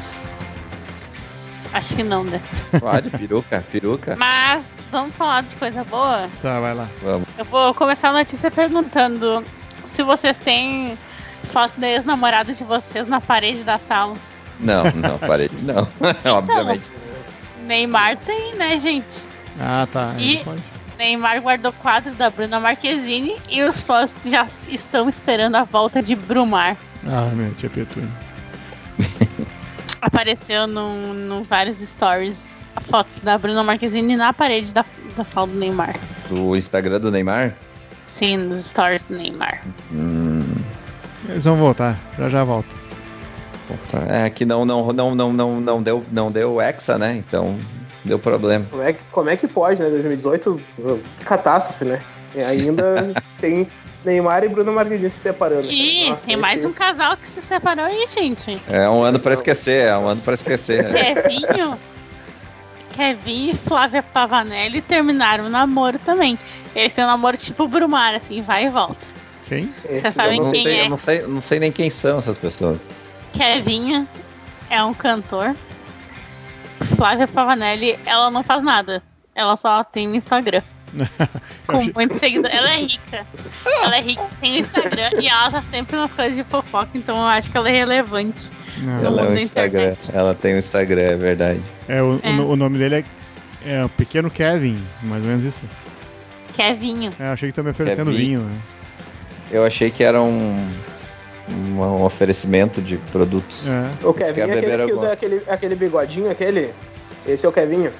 Acho que não, né? Pode, peruca, peruca. Mas vamos falar de coisa boa. Tá, vai lá. Vamos. Eu vou começar a notícia perguntando se vocês têm foto da ex-namorada de vocês na parede da sala. Não, não, parei. Não, obviamente. Neymar tem, né, gente? Ah, tá. E-. Neymar guardou quadro da Bruna Marquezine e os fãs já estão esperando a volta de Brumar. Ah, minha tia Petúnia. Apareceu num, num vários stories fotos da Bruna Marquezine na parede da, da sala do Neymar. Do Instagram do Neymar? Sim, nos stories do Neymar. Hum, Eles vão voltar, já já volto. Puta, é que não, não, não, não, não, não deu, não deu hexa, né? Então deu problema. Como é, que- como é que pode, né? 2018, catástrofe, né? E ainda tem Neymar e Bruno Marquezine se separando. E Nossa, tem mais um casal que se separou aí, gente. É um ano pra esquecer, é um ano pra esquecer. né? Kevinho. Kevin e Flávia Pavanelli terminaram o namoro também. Eles têm um namoro tipo Brumar, assim, vai e volta. Quem? Vocês sabem quem sei, é? eu não sei, eu não sei nem quem são essas pessoas. Kevinha é um cantor. Flávia Pavanelli, ela não faz nada. Ela só tem um Instagram. Com achei- muitos seguidores. Ela é rica. Ela é rica, tem um Instagram e ela tá sempre nas coisas de fofoca, então eu acho que ela é relevante. Não. No Ela é um Instagram. internet. Ela tem um Instagram, é verdade. É, o, É. o o nome dele é, é o Pequeno Kevin, mais ou menos isso. Kevinho. É, achei que tá me oferecendo Kevin. vinho. Né? Eu achei que era um, um, um oferecimento de produtos. É. O Kevin quer é beber aquele que usa aquele, aquele bigodinho, aquele. Esse é o Kevinho.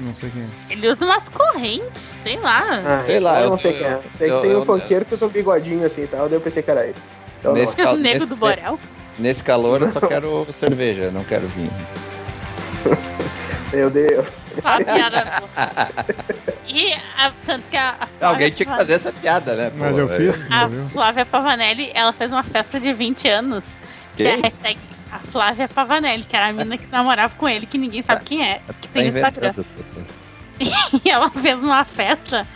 Não sei quem é. Ele usa umas correntes, sei lá. Ah, Sei lá, Eu eu não sei quem é. Sei eu- que tem eu- um funkeiro que usa um bigodinho assim e tal, daí eu pensei que era ele. Então, Nesse cal- o nego nesse- do Borel. Nesse calor eu só quero cerveja, não quero vinho. Meu Deus. Uma piada boa. E a, tanto que a, a Flávia Alguém tinha que fazer essa piada, né? Mas pô? eu fiz, A não viu? Flávia Pavanelli, ela fez uma festa de 20 anos. Que é a hashtag a Flávia Pavanelli, que era a menina que namorava com ele, que ninguém sabe quem é, que Tá tem Instagram. as pessoas. E ela fez uma festa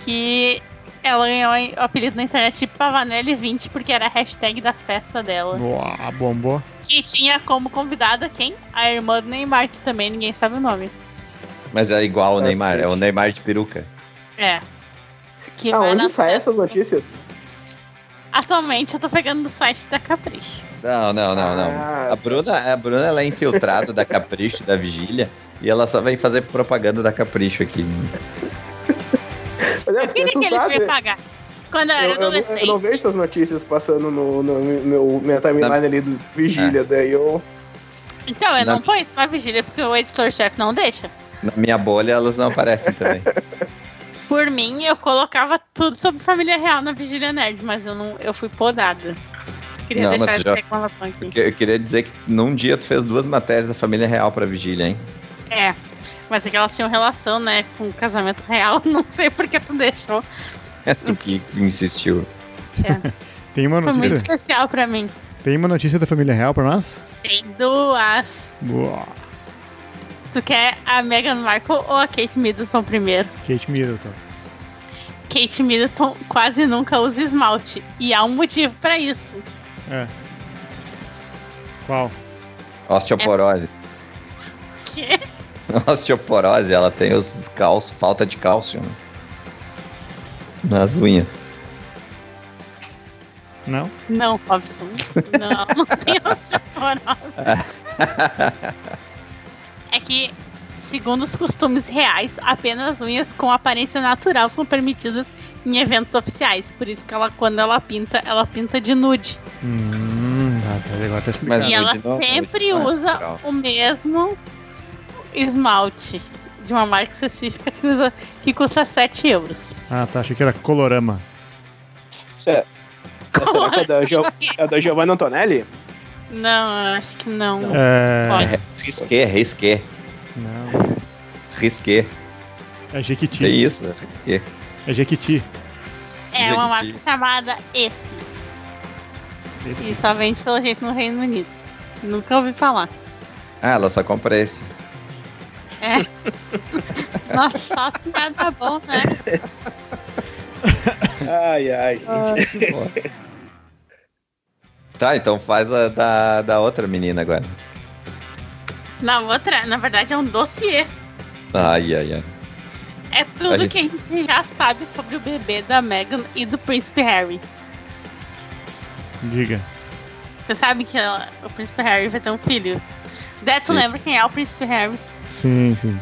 que ela ganhou o apelido na internet de Pavanelli 20, porque era a hashtag da festa dela. Uau, bombou. Que tinha como convidada quem? A irmã do Neymar, que também ninguém sabe o nome. Mas é igual o Ah, Neymar, sim. é o Neymar de peruca. É. Que Aonde na saem essas notícias? Atualmente eu tô pegando do site da Capricho. Não, não, não, não. Ah, A Bruna, a Bruna ela é infiltrada da Capricho, da Vigília, e ela só vem fazer propaganda da Capricho aqui. Mas é, Eu queria que ele veio pagar. Quando eu Eu, era eu, não- adolescente. eu não vejo essas notícias passando no, no meu minha timeline Na- ali do Vigília, daí eu. Então, eu Na- não ponho isso na vigília porque o editor-chefe não deixa. Na minha bolha elas não aparecem também. Por mim, eu colocava tudo sobre família real na Vigília Nerd, mas eu não, eu fui podada. Queria Não, deixar essa já- reclamação aqui. Porque Eu queria dizer que num dia tu fez duas matérias da família real pra Vigília, hein? É, mas é que elas tinham relação, né, com o casamento real. Não sei por que tu deixou. É tu que insistiu. É, Tem uma foi muito notícia, especial pra mim. tem uma notícia da família real pra nós? Tem duas. Boa. Tu quer a Meghan Markle ou a Kate Middleton primeiro? Kate Middleton. Kate Middleton quase nunca usa esmalte. E há um motivo pra isso. É. Qual? Osteoporose. Que Osteoporose, ela tem os cálcio, falta de cálcio né? Nas unhas. Não? Não, Robson. Não, não tem osteoporose. É que, segundo os costumes reais, apenas unhas com aparência natural são permitidas em eventos oficiais. Por isso que ela, quando ela pinta, ela pinta de nude. Hum, ah, tá, agora tá explicado. E ela não, sempre é usa o mesmo esmalte de uma marca específica que, usa, que custa 7 euros. Ah, tá, achei que era Colorama. Será, será que é da, Gio, é da Giovanna Antonelli? Não, acho que não. É... Pode. Risqué, risqué, Não. risqué. É É Jequiti. isso, risqué. É Jequiti. É uma marca chamada Esse. Esse. E só vende pelo jeito no Reino Unido. Nunca ouvi falar. Ah, ela só compra esse. É. Nossa, só que nada bom, né? Ai, ai, gente. Tá, então faz a da, da outra menina agora. Na outra, na verdade, é um dossiê. Ai, ai, ai. É A tudo gente- que a gente já sabe sobre o bebê da Meghan e do príncipe Harry. Diga. Você sabe que ela- o príncipe Harry vai ter um filho? Dé, tu lembra quem é o príncipe Harry? Sim, sim.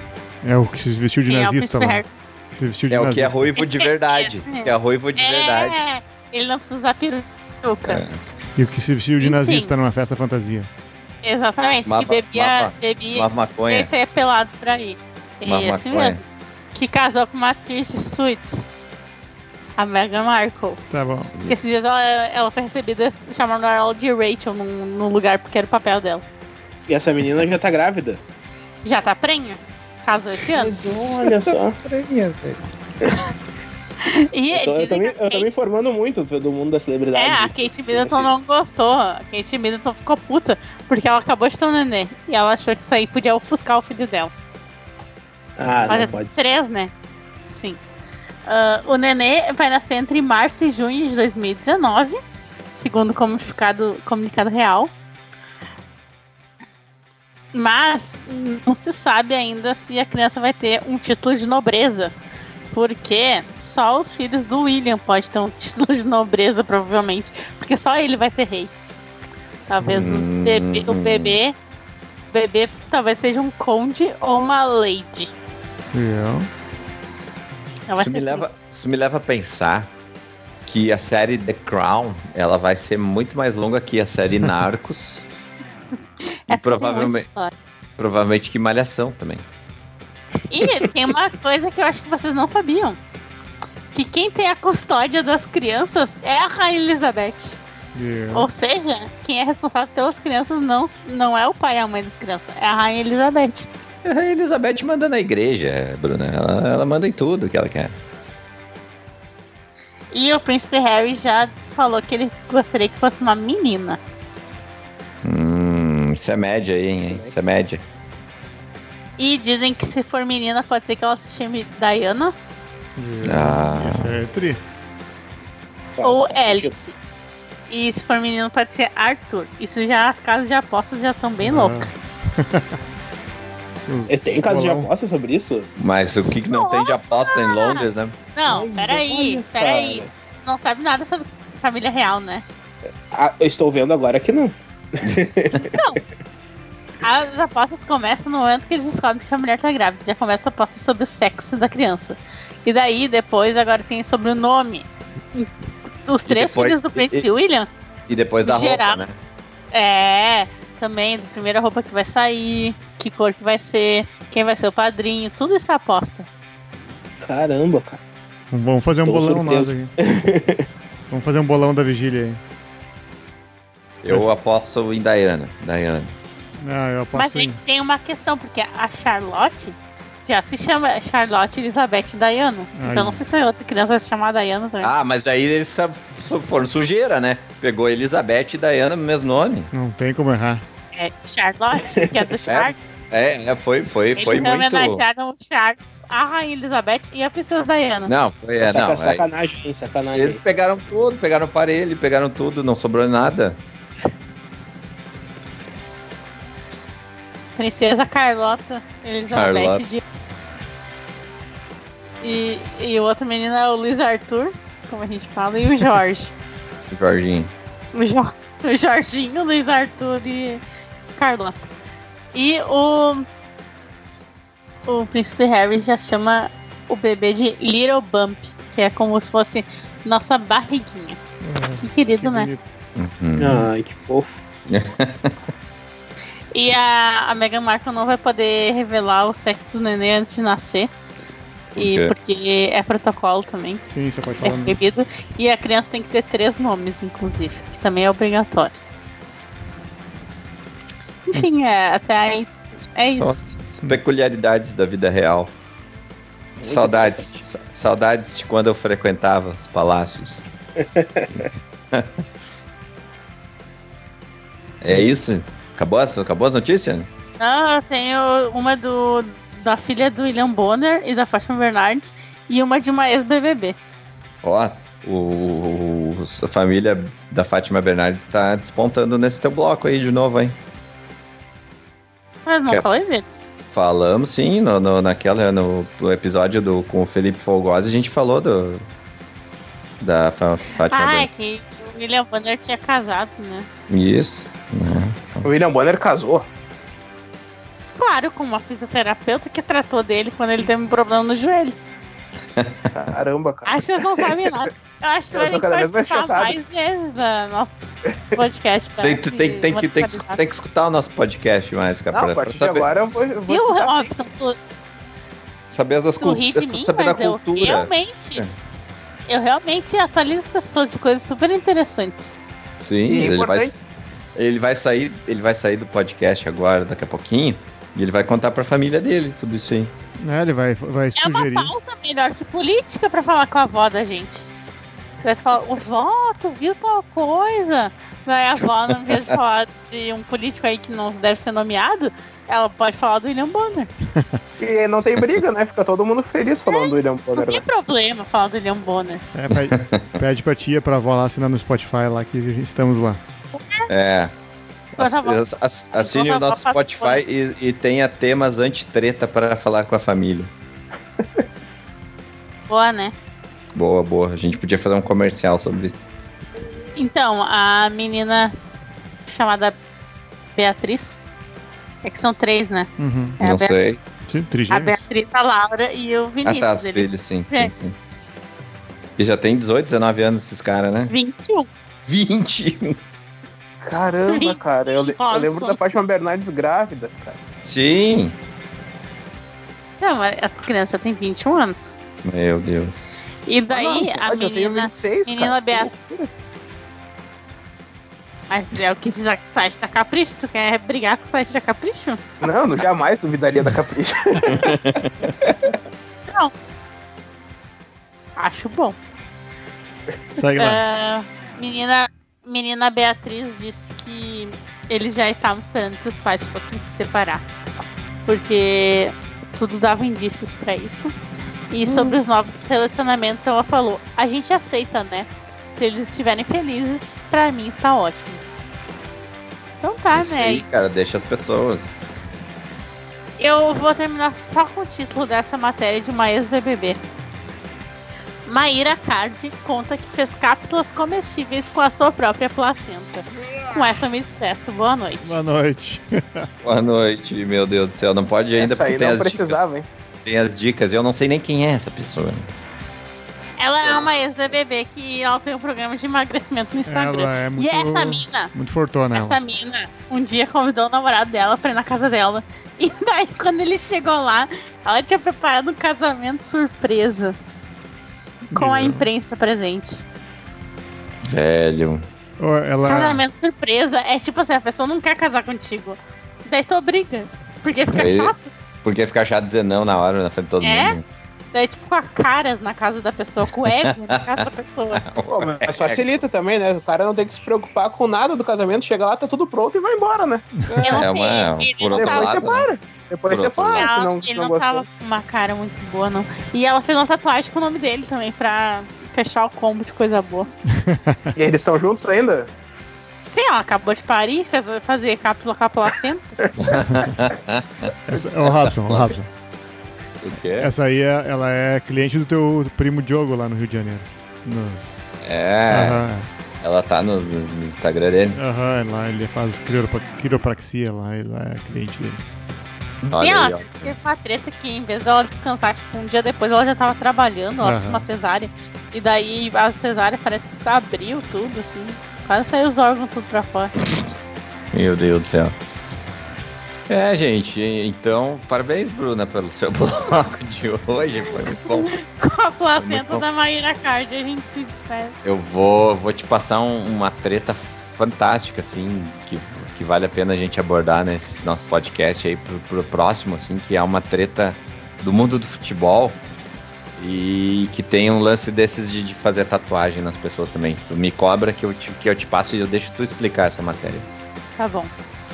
É o que se vestiu de é o nazista lá. Que se vestiu de É o que é ruivo de verdade. É. Que é ruivo de verdade. É, ele não precisa usar peruca. É. E o que se vestiu de Enfim. nazista numa festa fantasia. Exatamente, Mapa- que bebia, mapa- bebia Uma maconha. é pelado por aí. Uma Esse maconha. mesmo. Que casou com uma atriz de Suits. A Meghan Markle. Tá bom. Que esses dias ela, ela foi recebida chamando ela de Rachel num, num lugar porque era o papel dela. E essa menina já tá grávida. Já tá prenha? Casou esse ano. Mas olha só. E Eu tô, eu tô dizem me, que a eu tô me Kate- informando muito do mundo da celebridade. É, a Kate Middleton sim. não gostou. A Kate Middleton ficou puta porque ela acabou de ter um nenê. E ela achou que isso aí podia ofuscar o filho dela. Ah, não pode ser. três, né? Sim. Ah, o nenê vai nascer entre março e junho de 2019, segundo o comunicado, comunicado real. Mas não se sabe ainda se a criança vai ter um título de nobreza. Porque só os filhos do William podem ter um título de nobreza, provavelmente. Porque só ele vai ser rei. Talvez os Hum. bebê, o bebê. O bebê talvez seja um conde ou uma lady. Ela vai Isso me, leva, isso me leva a pensar que a série The Crown ela vai ser muito mais longa que a série Narcos. É e provavelmente, história. provavelmente que Malhação também. E tem uma coisa que eu acho que vocês não sabiam. Que quem tem a custódia das crianças é a Rainha Elizabeth. Eu. Ou seja, quem é responsável pelas crianças não, não é o pai e a mãe das crianças, é a Rainha Elizabeth. A Elizabeth manda na igreja, Bruna. Ela, ela manda em tudo que ela quer. E o príncipe Harry já falou que ele gostaria que fosse uma menina. Hum, isso é média aí, hein? Isso é média. E dizem que se for menina, pode ser que ela se chame Diana. Ah. É tri. Ou. Alice. E se for menino, pode ser Arthur. Isso já, as casas de apostas já estão bem Ah. loucas. E Tem caso de bolão. aposta sobre isso? Mas o que que não tem de aposta em Londres, né? Não, Mas peraí, peraí. Não sabe nada sobre família real, né? Ah, eu estou vendo agora que não. Não. As apostas começam no momento que eles descobrem que a mulher tá grávida. Já começa a aposta sobre o sexo da criança. E daí, depois, agora tem sobre o nome. Os três depois- filhos do Príncipe e- William. E depois da Geral. roupa, né? É, também, da primeira roupa que vai sair, que cor que vai ser, quem vai ser o padrinho, tudo isso é aposta. Caramba, cara. Vamos fazer um Tô bolão nós surpreso. aqui. Vamos fazer um bolão da vigília aí. Eu aposto em Diana. Diana. Ah, eu Mas é em... que tem uma questão, porque a Charlotte já se chama Charlotte Elizabeth Diana. Ai. Então não sei se a outra criança vai se chamar Diana também. Ah, mas aí eles foram sujeira, né? Pegou Elizabeth e Diana no mesmo nome. Não tem como errar. É Charlotte, que é do Charles. É, é, foi, foi, Eles foi muito. homenagearam o Charles, a Rainha Elizabeth e a Princesa Diana. Não, foi, é, Saca- não. aí- sacanagem, hein? Sacanagem. Eles pegaram tudo, pegaram o parelho, pegaram tudo, não sobrou nada. Princesa Carlota Elizabeth Carlota. de... E, e o outro menino é o Luiz Arthur, como a gente fala, e o Jorge. Jorginho. o, Jo- o Jorginho, Luiz Arthur e Carlota. E o. O príncipe Harry já chama o bebê de Little Bump, que é como se fosse nossa barriguinha. Que querido, Que né? Uhum. Ai, que fofo. E a, a Meghan Markle não vai poder revelar o sexo do neném antes de nascer. E quê? porque é protocolo também, Sim, você pode é falar nisso. proibido. E a criança tem que ter três nomes, inclusive, que também é obrigatório. Enfim, é, até aí. É Só isso. peculiaridades da vida real. Muito Saudades. Saudades de quando eu frequentava os palácios. é isso? Acabou, as- acabou as notícias? Não, eu tenho uma do, da filha do William Bonner e da Fátima Bernardes e uma de uma ex-BBB. Ó, o, o- a família da Fátima Bernardes tá despontando nesse teu bloco aí de novo, hein? Mas não Quer- falei deles. Falamos sim, no, no- naquela, no, no episódio do, com o Felipe Folgosi, a gente falou do. Da Fátima Ah, é que o William Bonner tinha casado, né? Isso. Né? O William Bonner casou. Claro, com uma fisioterapeuta que tratou dele quando ele teve um problema no joelho. Caramba, cara. Acho que vocês não sabem nada. Eu acho que Eu vai ter que mais participar chocado. mais vezes da nosso podcast. pra Tem, se tem, tem, que, tem, que, tem que escutar o nosso podcast mais, cara. Não, pra- a partir de saber, agora eu vou, eu vou Viu. Robson? Tu, saber das tu ri de culturas. mim, Saber da mas eu cultura. realmente... Eu realmente atualizo as pessoas de coisas super interessantes. Sim, E é ele vai. Ele vai sair, ele vai sair do podcast agora, daqui a pouquinho, e ele vai contar pra família dele tudo isso aí. É, ele vai, vai É uma sugerir. pauta melhor que política pra falar com a avó da gente. Vai falar, vó, tu viu tal coisa? Vai a avó, no vez de falar de um político aí que não deve ser nomeado, ela pode falar do William Bonner. E não tem briga, né? Fica todo mundo feliz falando do William Não Bonner. tem né? problema falar do William Bonner. É, pede, pede pra tia, pra avó lá assinar no Spotify lá que estamos lá. É. Ass- ass- Assine o nosso Spotify e, e tenha temas anti-treta para falar com a família. Boa, né? Boa, boa. A gente podia fazer um comercial sobre isso. Então, a menina chamada Beatriz. É que são três, né? Uhum. É Não Bea- sei. Sim, a. Beatriz, a Laura e o Ah, Vinícius. tá, os eles- filhos, sim. É. sim, sim. E já tem 18, 19 anos esses caras, né? 21. 20! Caramba, cara. Eu, eu lembro da Fátima Bernardes grávida, cara. Sim! Não, mas a criança tem 21 anos. Meu Deus. E daí Ah, não, a pode, eu tenho menina. 26, menina cara. Beata- Mas é o que diz a site da Capricho. Tu quer brigar com o site da Capricho? Não, não jamais duvidaria da Capricha. Acho bom. Segue lá. Ah, menina, menina Beatriz disse que eles já estavam esperando que os pais fossem se separar. Porque tudo dava indícios pra isso. E sobre os novos relacionamentos, ela falou: a gente aceita, né? Se eles estiverem felizes, pra mim está ótimo. Então tá, Isso né? aí, cara, deixa as pessoas. Eu vou terminar só com o título dessa matéria de uma ex-BBB. Maíra Card conta que fez cápsulas comestíveis com a sua própria placenta. Com essa eu me despeço. Boa noite. Boa noite. Boa noite, meu Deus do céu. Não pode ainda Essa aí tem não as precisava, hein? dicas. Tem as dicas. Eu não sei nem quem é essa pessoa. Ela é uma ex-BBB que ela tem um programa de emagrecimento no Instagram. Ela é muito, E essa mina, muito fortuna. ela. essa mina, um dia convidou o namorado dela pra ir na casa dela. E daí, quando ele chegou lá, ela tinha preparado um casamento surpresa. Com a imprensa presente. Velho. Ela, Casamento surpresa é tipo assim, a pessoa não quer casar contigo. Daí tu obriga. Porque fica Aí- chato. Porque fica chato dizer não na hora, na frente de todo É? mundo. Daí, tipo, com a caras na casa da pessoa, com o ego na casa da pessoa. Pô, mas facilita também, né? O cara não tem que se preocupar com nada do casamento, chega lá, tá tudo pronto e vai embora, né? Eu não É sei, uma- ele por tava Depois lado, separa. Depois Por separa, Ela- se não, ele não, não gostou. tava com uma cara muito boa, não. E ela fez uma tatuagem com o nome dele também, pra fechar o combo de coisa boa. E eles estão juntos ainda? Sim, ela acabou de parir, fez fazer cápsula com a placenta. ô, Robson, ô, Robson. O quê? Essa aí, é- ela é cliente do teu primo Diogo lá no Rio de Janeiro. Nos... É, Aham, ela tá no, no Instagram dele. aham, lá ele faz quiropraxia lá, ele é cliente dele. Olha Sim, ela ó. teve uma treta que em vez dela descansar, tipo, um dia depois ela já tava trabalhando, ela fez Aham. uma cesárea. E daí a cesárea parece que abriu tudo, assim. Quase saiu os órgãos tudo pra fora. Meu Deus do céu. É, gente, então, parabéns, Bruna, pelo seu bloco de hoje. Foi muito bom. Com a placenta da Maíra Card, a gente se despede. Eu vou, vou te passar um- uma treta fantástica, assim, que, que vale a pena a gente abordar nesse nosso podcast aí pro, pro próximo, assim, que é uma treta do mundo do futebol e que tem um lance desses de, de fazer tatuagem nas pessoas também. Tu me cobra que eu te, que eu te passo e eu deixo tu explicar essa matéria. Tá bom.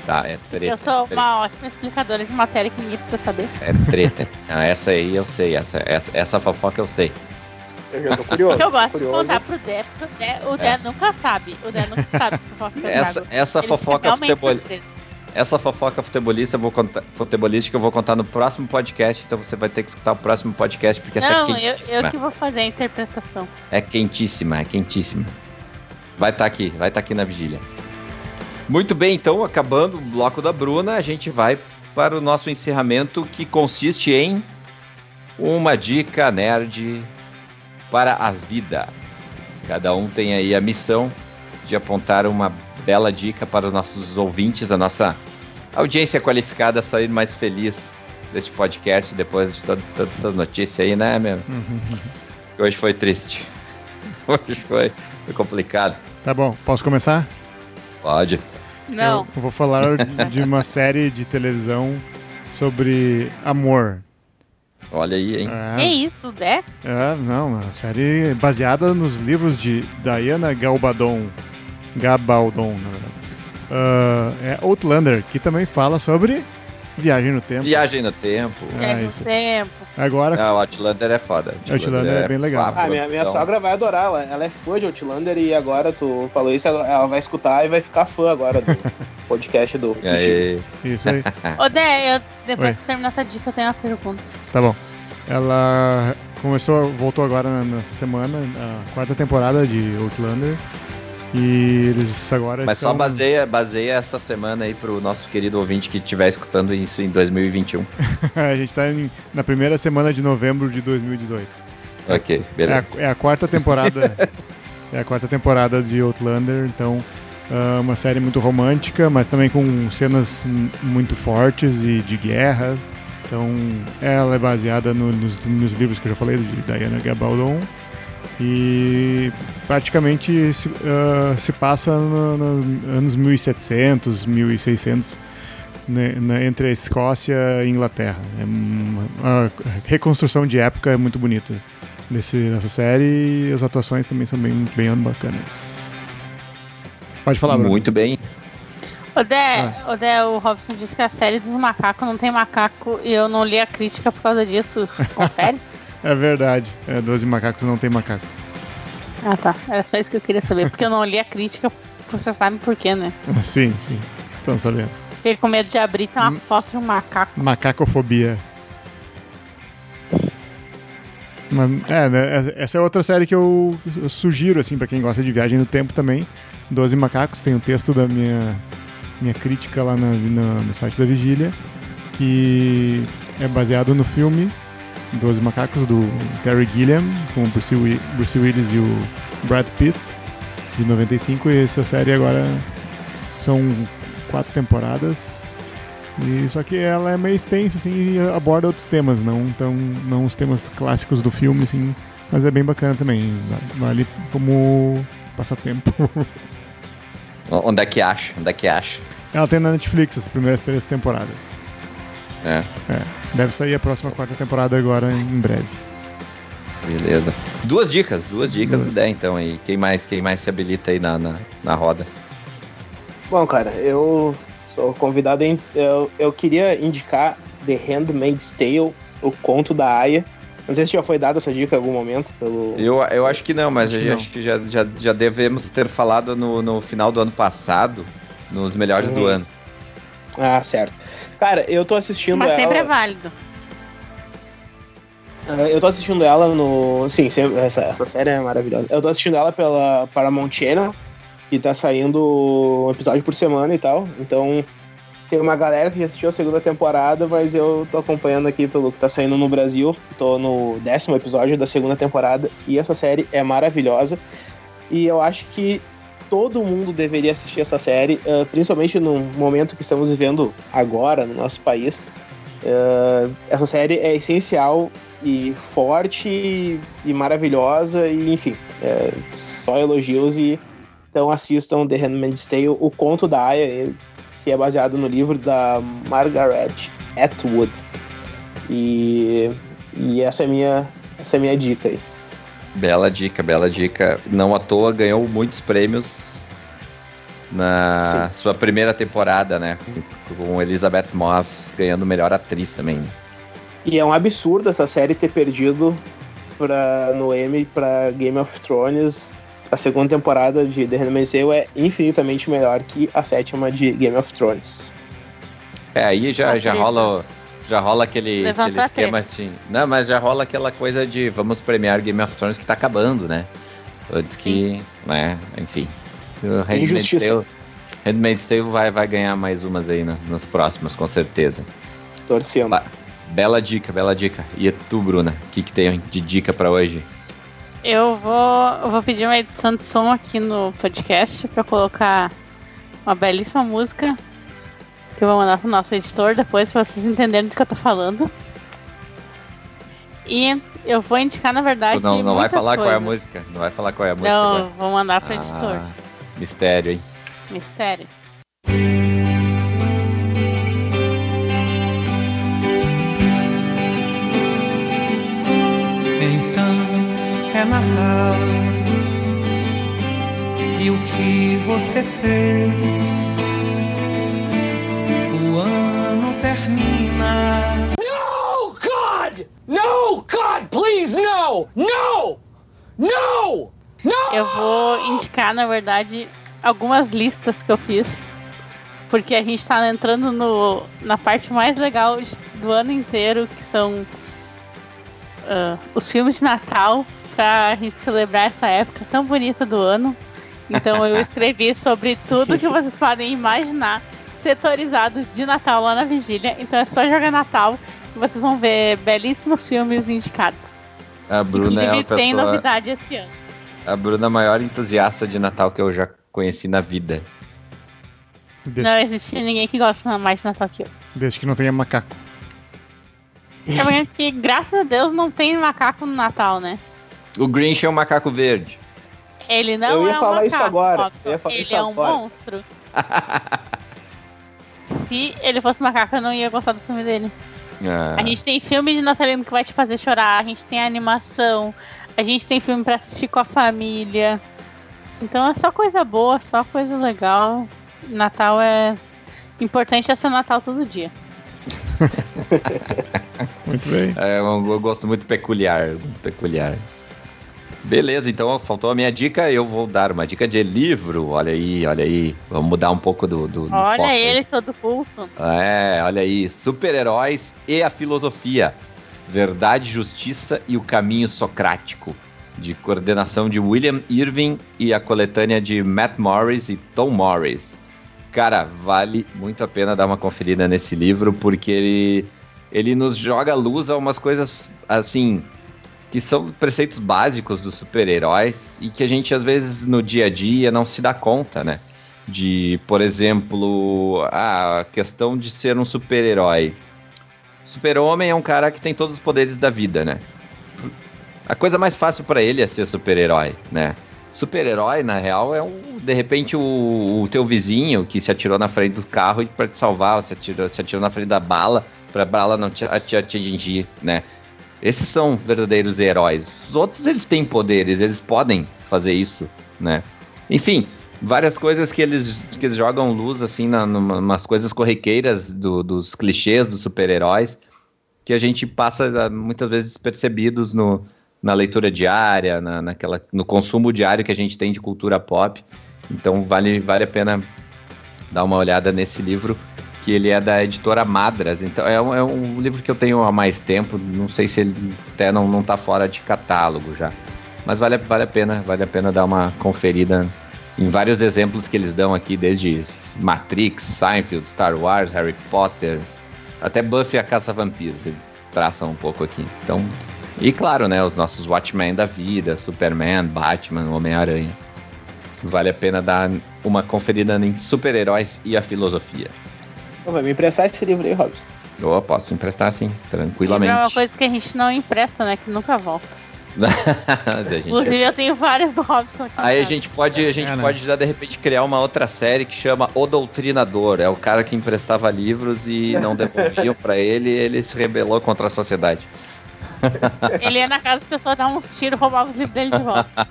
Tá, é treta. eu sou treta. uma ótima explicadora de matéria que ninguém precisa saber. É treta. Ah, essa aí eu sei, essa, essa, essa fofoca eu sei. Eu já tô curioso. Eu gosto de curioso. contar pro Dé, porque o Dé, o Dé É. nunca sabe. O Dé nunca sabe se fofoca eu Essa, trago. essa Ele fofoca realmente futebol, surpreso. essa fofoca futebolista eu vou contar, futebolística eu vou contar no próximo podcast, então você vai ter que escutar o próximo podcast porque essa Não, é eu, quentíssima. eu que vou fazer a interpretação. É quentíssima, é quentíssima. Vai estar aqui, vai estar aqui na vigília. Muito bem, então, acabando o bloco da Bruna, a gente vai para o nosso encerramento que consiste em uma dica nerd para a vida. Cada um tem aí a missão de apontar uma bela dica para os nossos ouvintes, a nossa audiência qualificada sair mais feliz deste podcast depois de to- todas essas notícias aí, né, meu? Hoje foi triste. Hoje foi, foi complicado. Tá bom, posso começar? Pode. Não. Eu, vou falar de uma série de televisão sobre amor. Olha aí, hein? É, Que isso, Dé? é, não, uma série baseada nos livros de Diana Gabaldon. Gabaldon, na verdade. Ah, é Outlander, que também fala sobre viagem no tempo. Viagem no tempo. É, É, isso. tempo. Agora, Ah, o Outlander é foda. Outlander é bem legal. Ah, minha, minha então, sogra vai adorar, ela, ela é fã de Outlander e agora tu falou isso, ela vai escutar e vai ficar fã agora do podcast do. Aí, isso aí. Ô, Dé, eu, depois Oi. que terminar tua dica, eu tenho uma pergunta. Tá bom. Ela começou, voltou agora na- nessa semana, a quarta temporada de Outlander. E eles agora mas só estão... baseia, baseia essa semana aí pro nosso querido ouvinte que estiver escutando isso em 2021. a gente tá em- na primeira semana de novembro de 2018. ok, É beleza. a, é a quarta temporada. é a quarta temporada de Outlander, então ah, uma série muito romântica, mas também com cenas muito fortes e de guerra. Então ela é baseada no- nos, nos livros que eu já falei de Diana Gabaldon e praticamente se, ah, se passa nos no anos 1700, 1600 né, na- entre a Escócia e a Inglaterra. É uma, a reconstrução de época é muito bonita desse, dessa série e as atuações também são bem, bem bacanas. Pode falar, Bruno. Muito bem. Ô, Dé, ô, Dé, o Robson disse que a série dos macacos não tem macaco e eu não li a crítica por causa disso. Confere? É verdade. É, Doze macacos não tem macaco. ah, tá. Era só isso que eu queria saber, porque eu não li a crítica, você sabe por quê, né? sim, sim. Estão sabendo. Fiquei com medo de abrir tem uma Hum. foto de um macaco. Macacofobia. Mas, é, né, essa é outra série que eu, eu sugiro, assim, para quem gosta de viagem no tempo também. Doze Macacos, tem um texto da minha, minha crítica lá na, na, no site da Vigília, que é baseado no filme Doze Macacos, do Terry Gilliam, com o Bruce, Bruce Willis e o Brad Pitt, de 95, e essa série agora são quatro temporadas. E só que ela é meio extensa, assim, e aborda outros temas, não, tão, não os temas clássicos do filme, assim, mas é bem bacana também. Vale como passatempo. Onde é que acha? Onde é que acha? Ela tem na Netflix as primeiras três temporadas. É. é. Deve sair a próxima quarta temporada agora em breve. Beleza. Duas dicas, duas dicas duas. ideia então aí. Quem mais, quem mais se habilita aí na, na, na roda? Bom, cara, eu sou convidado em. Eu, eu queria indicar The Handmaid's Tale, o conto da Aya. Não sei se já foi dada essa dica em algum momento pelo. Eu, eu acho que não, mas acho, que, acho que já, já, já devemos ter falado no, no final do ano passado, nos melhores uhum. do ano. Ah, certo. Cara, eu tô assistindo Mas ela... sempre é válido. Uh, eu tô assistindo ela no. Sim, essa, essa série é maravilhosa. Eu tô assistindo ela pela Paramount Channel, que tá saindo um episódio por semana e tal. Então, tem uma galera que já assistiu a segunda temporada, mas eu tô acompanhando aqui pelo que tá saindo no Brasil. Tô no décimo episódio da segunda temporada e essa série é maravilhosa. E eu acho que todo mundo deveria assistir essa série, uh, principalmente no momento que estamos vivendo agora no nosso país. Uh, essa série é essencial e forte e, maravilhosa e enfim, é, só elogios e então assistam The Handmaid's Tale, o conto da Aya, que é baseado no livro da Margaret Atwood. E, e essa é minha essa é minha dica aí. Bela dica, bela dica. Não à toa ganhou muitos prêmios na Sim. sua primeira temporada, né? Com Elizabeth Moss ganhando melhor atriz também. E é um absurdo essa série ter perdido pra, no Emmy para Game of Thrones. A segunda temporada de The Handmaid's Tale é infinitamente melhor que a sétima de Game of Thrones. É, aí já, já rola já rola aquele, aquele esquema assim. Não, mas já rola aquela coisa de vamos premiar Game of Thrones que tá acabando, né? Antes que, né, enfim. Handmaid's Tale, Handmaid's Tale vai, vai ganhar mais umas aí no, nas próximas, com certeza. Torcendo. Ba bela dica, bela dica. E tu, Bruna, o que, que tem de dica para hoje? Eu vou, eu vou pedir uma edição de som aqui no podcast para colocar uma belíssima música que eu vou mandar pro nosso editor depois, pra vocês entenderem do que eu tô falando. E eu vou indicar, na verdade. Não, não vai falar coisas. qual é a música. Não vai falar qual é a música. Não, agora. vou mandar pro ah, editor. Mistério, hein? Mistério. Então é Natal. E o que você fez? Termina. No, God! No, God, please, no! No! No! No! Eu vou indicar, na verdade, algumas listas que eu fiz. Porque a gente está entrando no, na parte mais legal do ano inteiro, que são uh, os filmes de Natal, para a gente celebrar essa época tão bonita do ano. Então eu escrevi sobre tudo que vocês podem imaginar setorizado de Natal lá na vigília. Então é só jogar Natal e vocês vão ver belíssimos filmes indicados. A Bruna é uma pessoa... tem novidade esse ano. A Bruna é a maior entusiasta de Natal que eu já conheci na vida. Desde... Não existe ninguém que gosta mais de Natal que eu. Desde que não tenha macaco. É porque, graças a Deus, não tem macaco no Natal, né? O Grinch é um macaco verde. Ele não eu ia é um falar macaco, isso agora. Ele é um monstro. Se ele fosse macaco, eu não ia gostar do filme dele. Ah. A gente tem filme de natalino que vai te fazer chorar, a gente tem animação, a gente tem filme para assistir com a família. Então é só coisa boa, só coisa legal. Natal é importante é ser Natal todo dia. muito bem. É um gosto muito peculiar, muito peculiar. Beleza, então faltou a minha dica, eu vou dar uma dica de livro. Olha aí, olha aí. Vamos mudar um pouco do. do, do olha ele aí. todo culto. É, olha aí. Super-heróis e a filosofia. Verdade, Justiça e o Caminho Socrático, de coordenação de William Irving e a coletânea de Matt Morris e Tom Morris. Cara, vale muito a pena dar uma conferida nesse livro, porque ele, ele nos joga luz a umas coisas, assim, que são preceitos básicos dos super-heróis e que a gente, às vezes, no dia a dia não se dá conta, né? De, por exemplo, a questão de ser um super-herói. Super-homem é um cara que tem todos os poderes da vida, né? A coisa mais fácil para ele é ser super-herói, né? Super-herói, na real, é um, de repente o, o, teu vizinho que se atirou na frente do carro para te salvar, se atirou, se atirou na frente da bala para a bala não te, te atingir, né? Esses são verdadeiros heróis. Os outros eles têm poderes, eles podem fazer isso, né? Enfim, várias coisas que eles, que eles jogam luz assim na, coisas corriqueiras do, dos clichês dos super-heróis que a gente passa muitas vezes percebidos no, na leitura diária, na, naquela, no consumo diário que a gente tem de cultura pop. Então vale, vale a pena dar uma olhada nesse livro, que ele é da editora Madras. Então é um, é um livro que eu tenho há mais tempo, não sei se ele até não, não tá fora de catálogo já. Mas vale, vale a pena, vale a pena dar uma conferida em vários exemplos que eles dão aqui, desde Matrix, Seinfeld, Star Wars, Harry Potter, até Buffy a Caça Vampiros, eles traçam um pouco aqui. Então, e claro, né, os nossos Watchmen da vida, Superman, Batman, Homem-Aranha. Vale a pena dar uma conferida em super-heróis e a filosofia. Vai me emprestar esse livro aí, Robson. Eu posso emprestar sim, tranquilamente. é uma coisa que a gente não empresta, né? Que nunca volta. Inclusive, eu tenho vários do Robson aqui. Aí a gente pode, a gente é, né? pode já de repente criar uma outra série que chama O Doutrinador. É o cara que emprestava livros e não devolviam para ele, e ele se rebelou contra a sociedade. Ele ia na casa das pessoas dar uns tiros, roubava os livros dele de volta.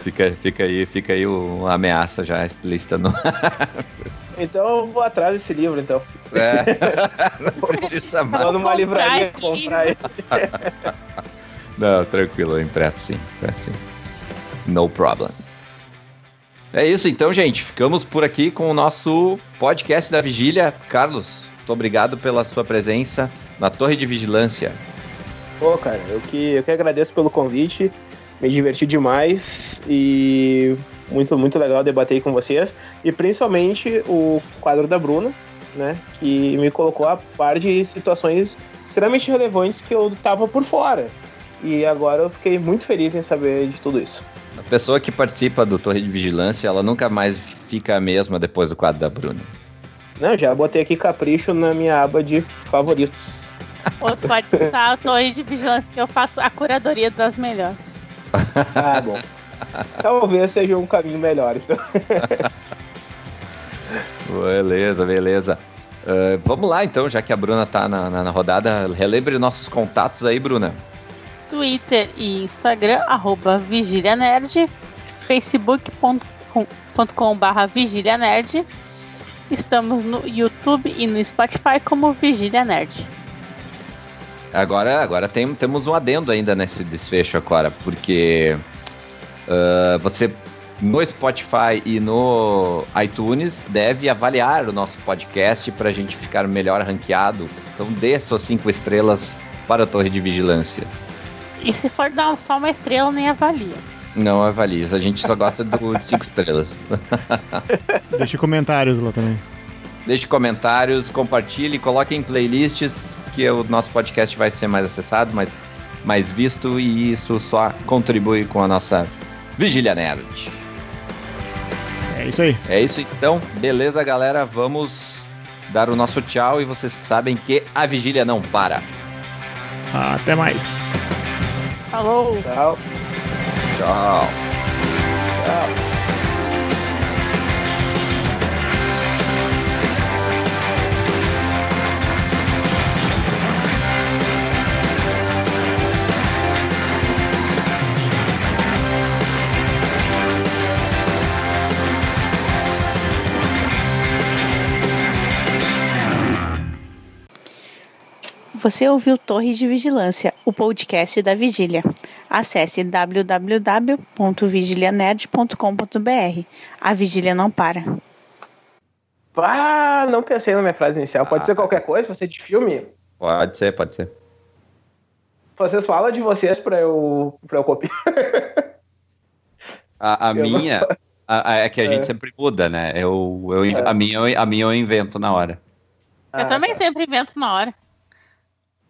Fica, fica aí, fica aí uma ameaça já explícita no. Então eu vou atrás desse livro, então. É, não precisa mais. Vou numa livraria comprar ele. Não, tranquilo, eu empresto sim, empresto sim. No problem. É isso então, gente. Ficamos por aqui com o nosso podcast da Vigília. Carlos, muito obrigado pela sua presença na Torre de Vigilância. Pô, cara, eu que, eu que agradeço pelo convite. Me diverti demais e muito, muito legal debater com vocês. E principalmente o quadro da Bruna, né? Que me colocou a par de situações extremamente relevantes que eu tava por fora. E agora eu fiquei muito feliz em saber de tudo isso. A pessoa que participa do Torre de Vigilância, ela nunca mais fica a mesma depois do quadro da Bruna. Não, já botei aqui capricho na minha aba de favoritos. Outro pode citar a Torre de Vigilância, que eu faço a curadoria das melhores. Ah, bom. Talvez seja um caminho melhor, então. beleza, beleza. Uh, vamos lá, então, já que a Bruna tá na, na, na rodada, relembre nossos contatos aí, Bruna. Twitter e Instagram, arroba Vigília Nerd, facebook.com barra Vigília Nerd. Estamos no YouTube e no Spotify como Vigília Nerd. Agora, agora tem, temos um adendo ainda nesse desfecho agora, porque uh, você no Spotify e no iTunes deve avaliar o nosso podcast para a gente ficar melhor ranqueado. Então dê suas cinco estrelas para a Torre de Vigilância. E se for dar só uma estrela, nem avalia. Não avalia, a gente só gosta do, de cinco estrelas. Deixe comentários lá também. Deixe comentários, compartilhe, coloque em playlists que o nosso podcast vai ser mais acessado, mais, mais visto e isso só contribui com a nossa Vigília Nerd. É isso aí. É isso então. Beleza, galera? Vamos dar o nosso tchau e vocês sabem que a vigília não para. Até mais. Falou. Tchau. Tchau. Tchau. Você ouviu Torre de Vigilância, o podcast da Vigília. Acesse www.vigilianerd.com.br. A vigília não para. Ah, não pensei na minha frase inicial. Pode ah. ser qualquer coisa, pode ser de filme? Pode ser, pode ser. Vocês falam de vocês pra eu, pra eu copiar. A, a Eu não- minha. a- a- é que a É. gente sempre muda, né? Eu, eu, É. a, minha, eu- a minha eu invento na hora. Ah, eu também tá. sempre invento na hora.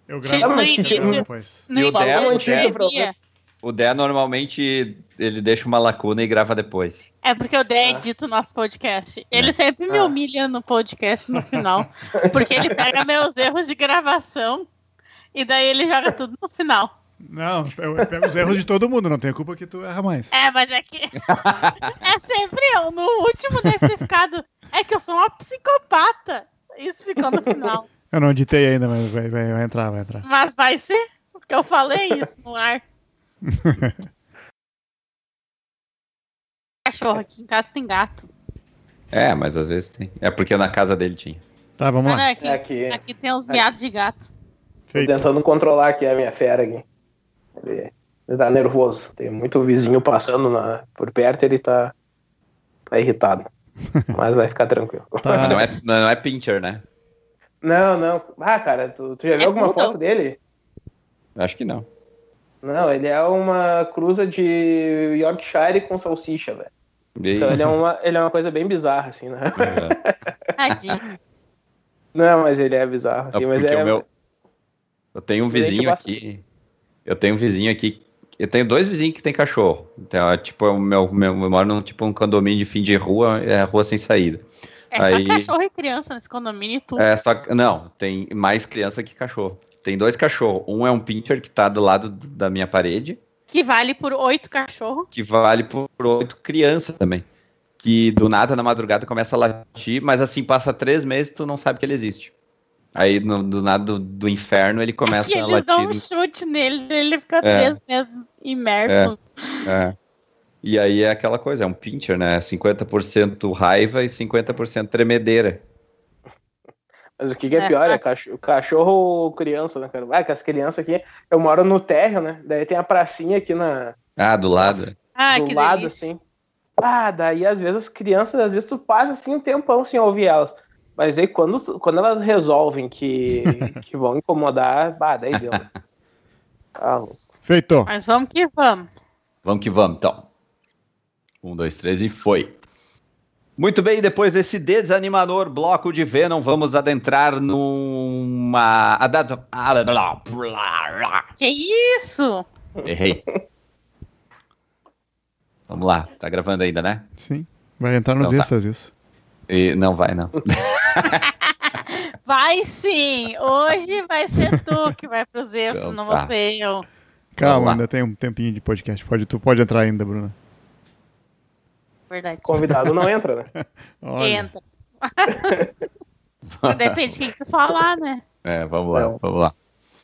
Eu gravo e início- gravo depois. No E o início Dé- eu o Dé-. O Dé normalmente ele deixa uma lacuna e grava depois. É porque o Dé Ah. edita o nosso podcast. Ele É. sempre me Ah. humilha no podcast no final. Porque ele pega meus erros de gravação e daí ele joga tudo no final. Não, eu, eu pego os erros de todo mundo, não tem culpa que tu erra mais. É, mas é que. é sempre eu. No último deve ter ficado. É que eu sou uma psicopata. Isso ficou no final. Eu não editei ainda, mas vai, vai, vai entrar, vai entrar. Mas vai ser, porque eu falei isso no ar. Cachorro, aqui em casa tem gato. É, mas às vezes tem. É porque na casa dele tinha. Tá, vamos Ah, não, lá. aqui, É aqui. aqui tem uns miados de gato. Tô Feito. tentando controlar aqui a minha fera aqui. Ele, ele tá nervoso. Tem muito vizinho passando na, por perto ele tá, tá irritado. Mas vai ficar tranquilo. Tá. Não é, não é pincher, né? Não, não. Ah, cara, tu, tu já viu É alguma foto dele? Acho que não. Não, ele é uma cruza de Yorkshire com salsicha, velho. E- Então ele é, uma, ele é uma coisa bem bizarra, assim, né? Tadinho. Não, mas ele é bizarro, assim, Não, mas é. o meu- Eu tenho um é vizinho tipo aqui. Eu tenho um vizinho aqui. Eu tenho dois vizinhos que tem cachorro. Então, é, tipo, o meu, meu, eu moro num tipo um condomínio de fim de rua, é rua sem saída. É Aí- só cachorro e criança nesse condomínio e tudo. É, só não, tem mais criança que cachorro. Tem dois cachorros. Um é um pincher que tá do lado da minha parede, Que vale por oito cachorros. que vale por oito crianças também. Que do nada na madrugada começa a latir, mas assim, passa três meses tu não sabe que ele existe. Aí no- do nada do, do inferno ele começa E a eles dão um latir. chute nele, ele fica É. três meses imerso. É. E aí é aquela coisa, é um pincher, né? 50% raiva e 50% tremedeira. Mas o que, que é, É, pior? É cachorro, cachorro ou criança, né, cara? Ah, que as crianças aqui. Eu moro no térreo, né? Daí tem a pracinha aqui na, Ah, do lado. Ah, do que lado, delícia. assim. Ah, daí às vezes as crianças, às vezes tu passa assim um tempão sem ouvir elas. Mas aí quando, quando elas resolvem que, que vão incomodar, bah, daí deu. né? Ah, Feito. Mas vamos que vamos. Vamos que vamos, então. Um, dois, três e foi. Muito bem, depois desse desanimador bloco de Venom, vamos adentrar numa. Que isso? Errei. Vamos lá, tá gravando ainda, né? Sim. Vai entrar nos Então tá. extras isso. E não vai, não. Vai sim! Hoje vai ser tu que vai pros extras, Então não tá. vou ser eu. Calma, ainda tem um tempinho de podcast. Pode, tu pode entrar ainda, Bruna. Verdade. convidado não entra, né? Entra. Depende de quem tu falar, né? É, vamos lá, vamos lá.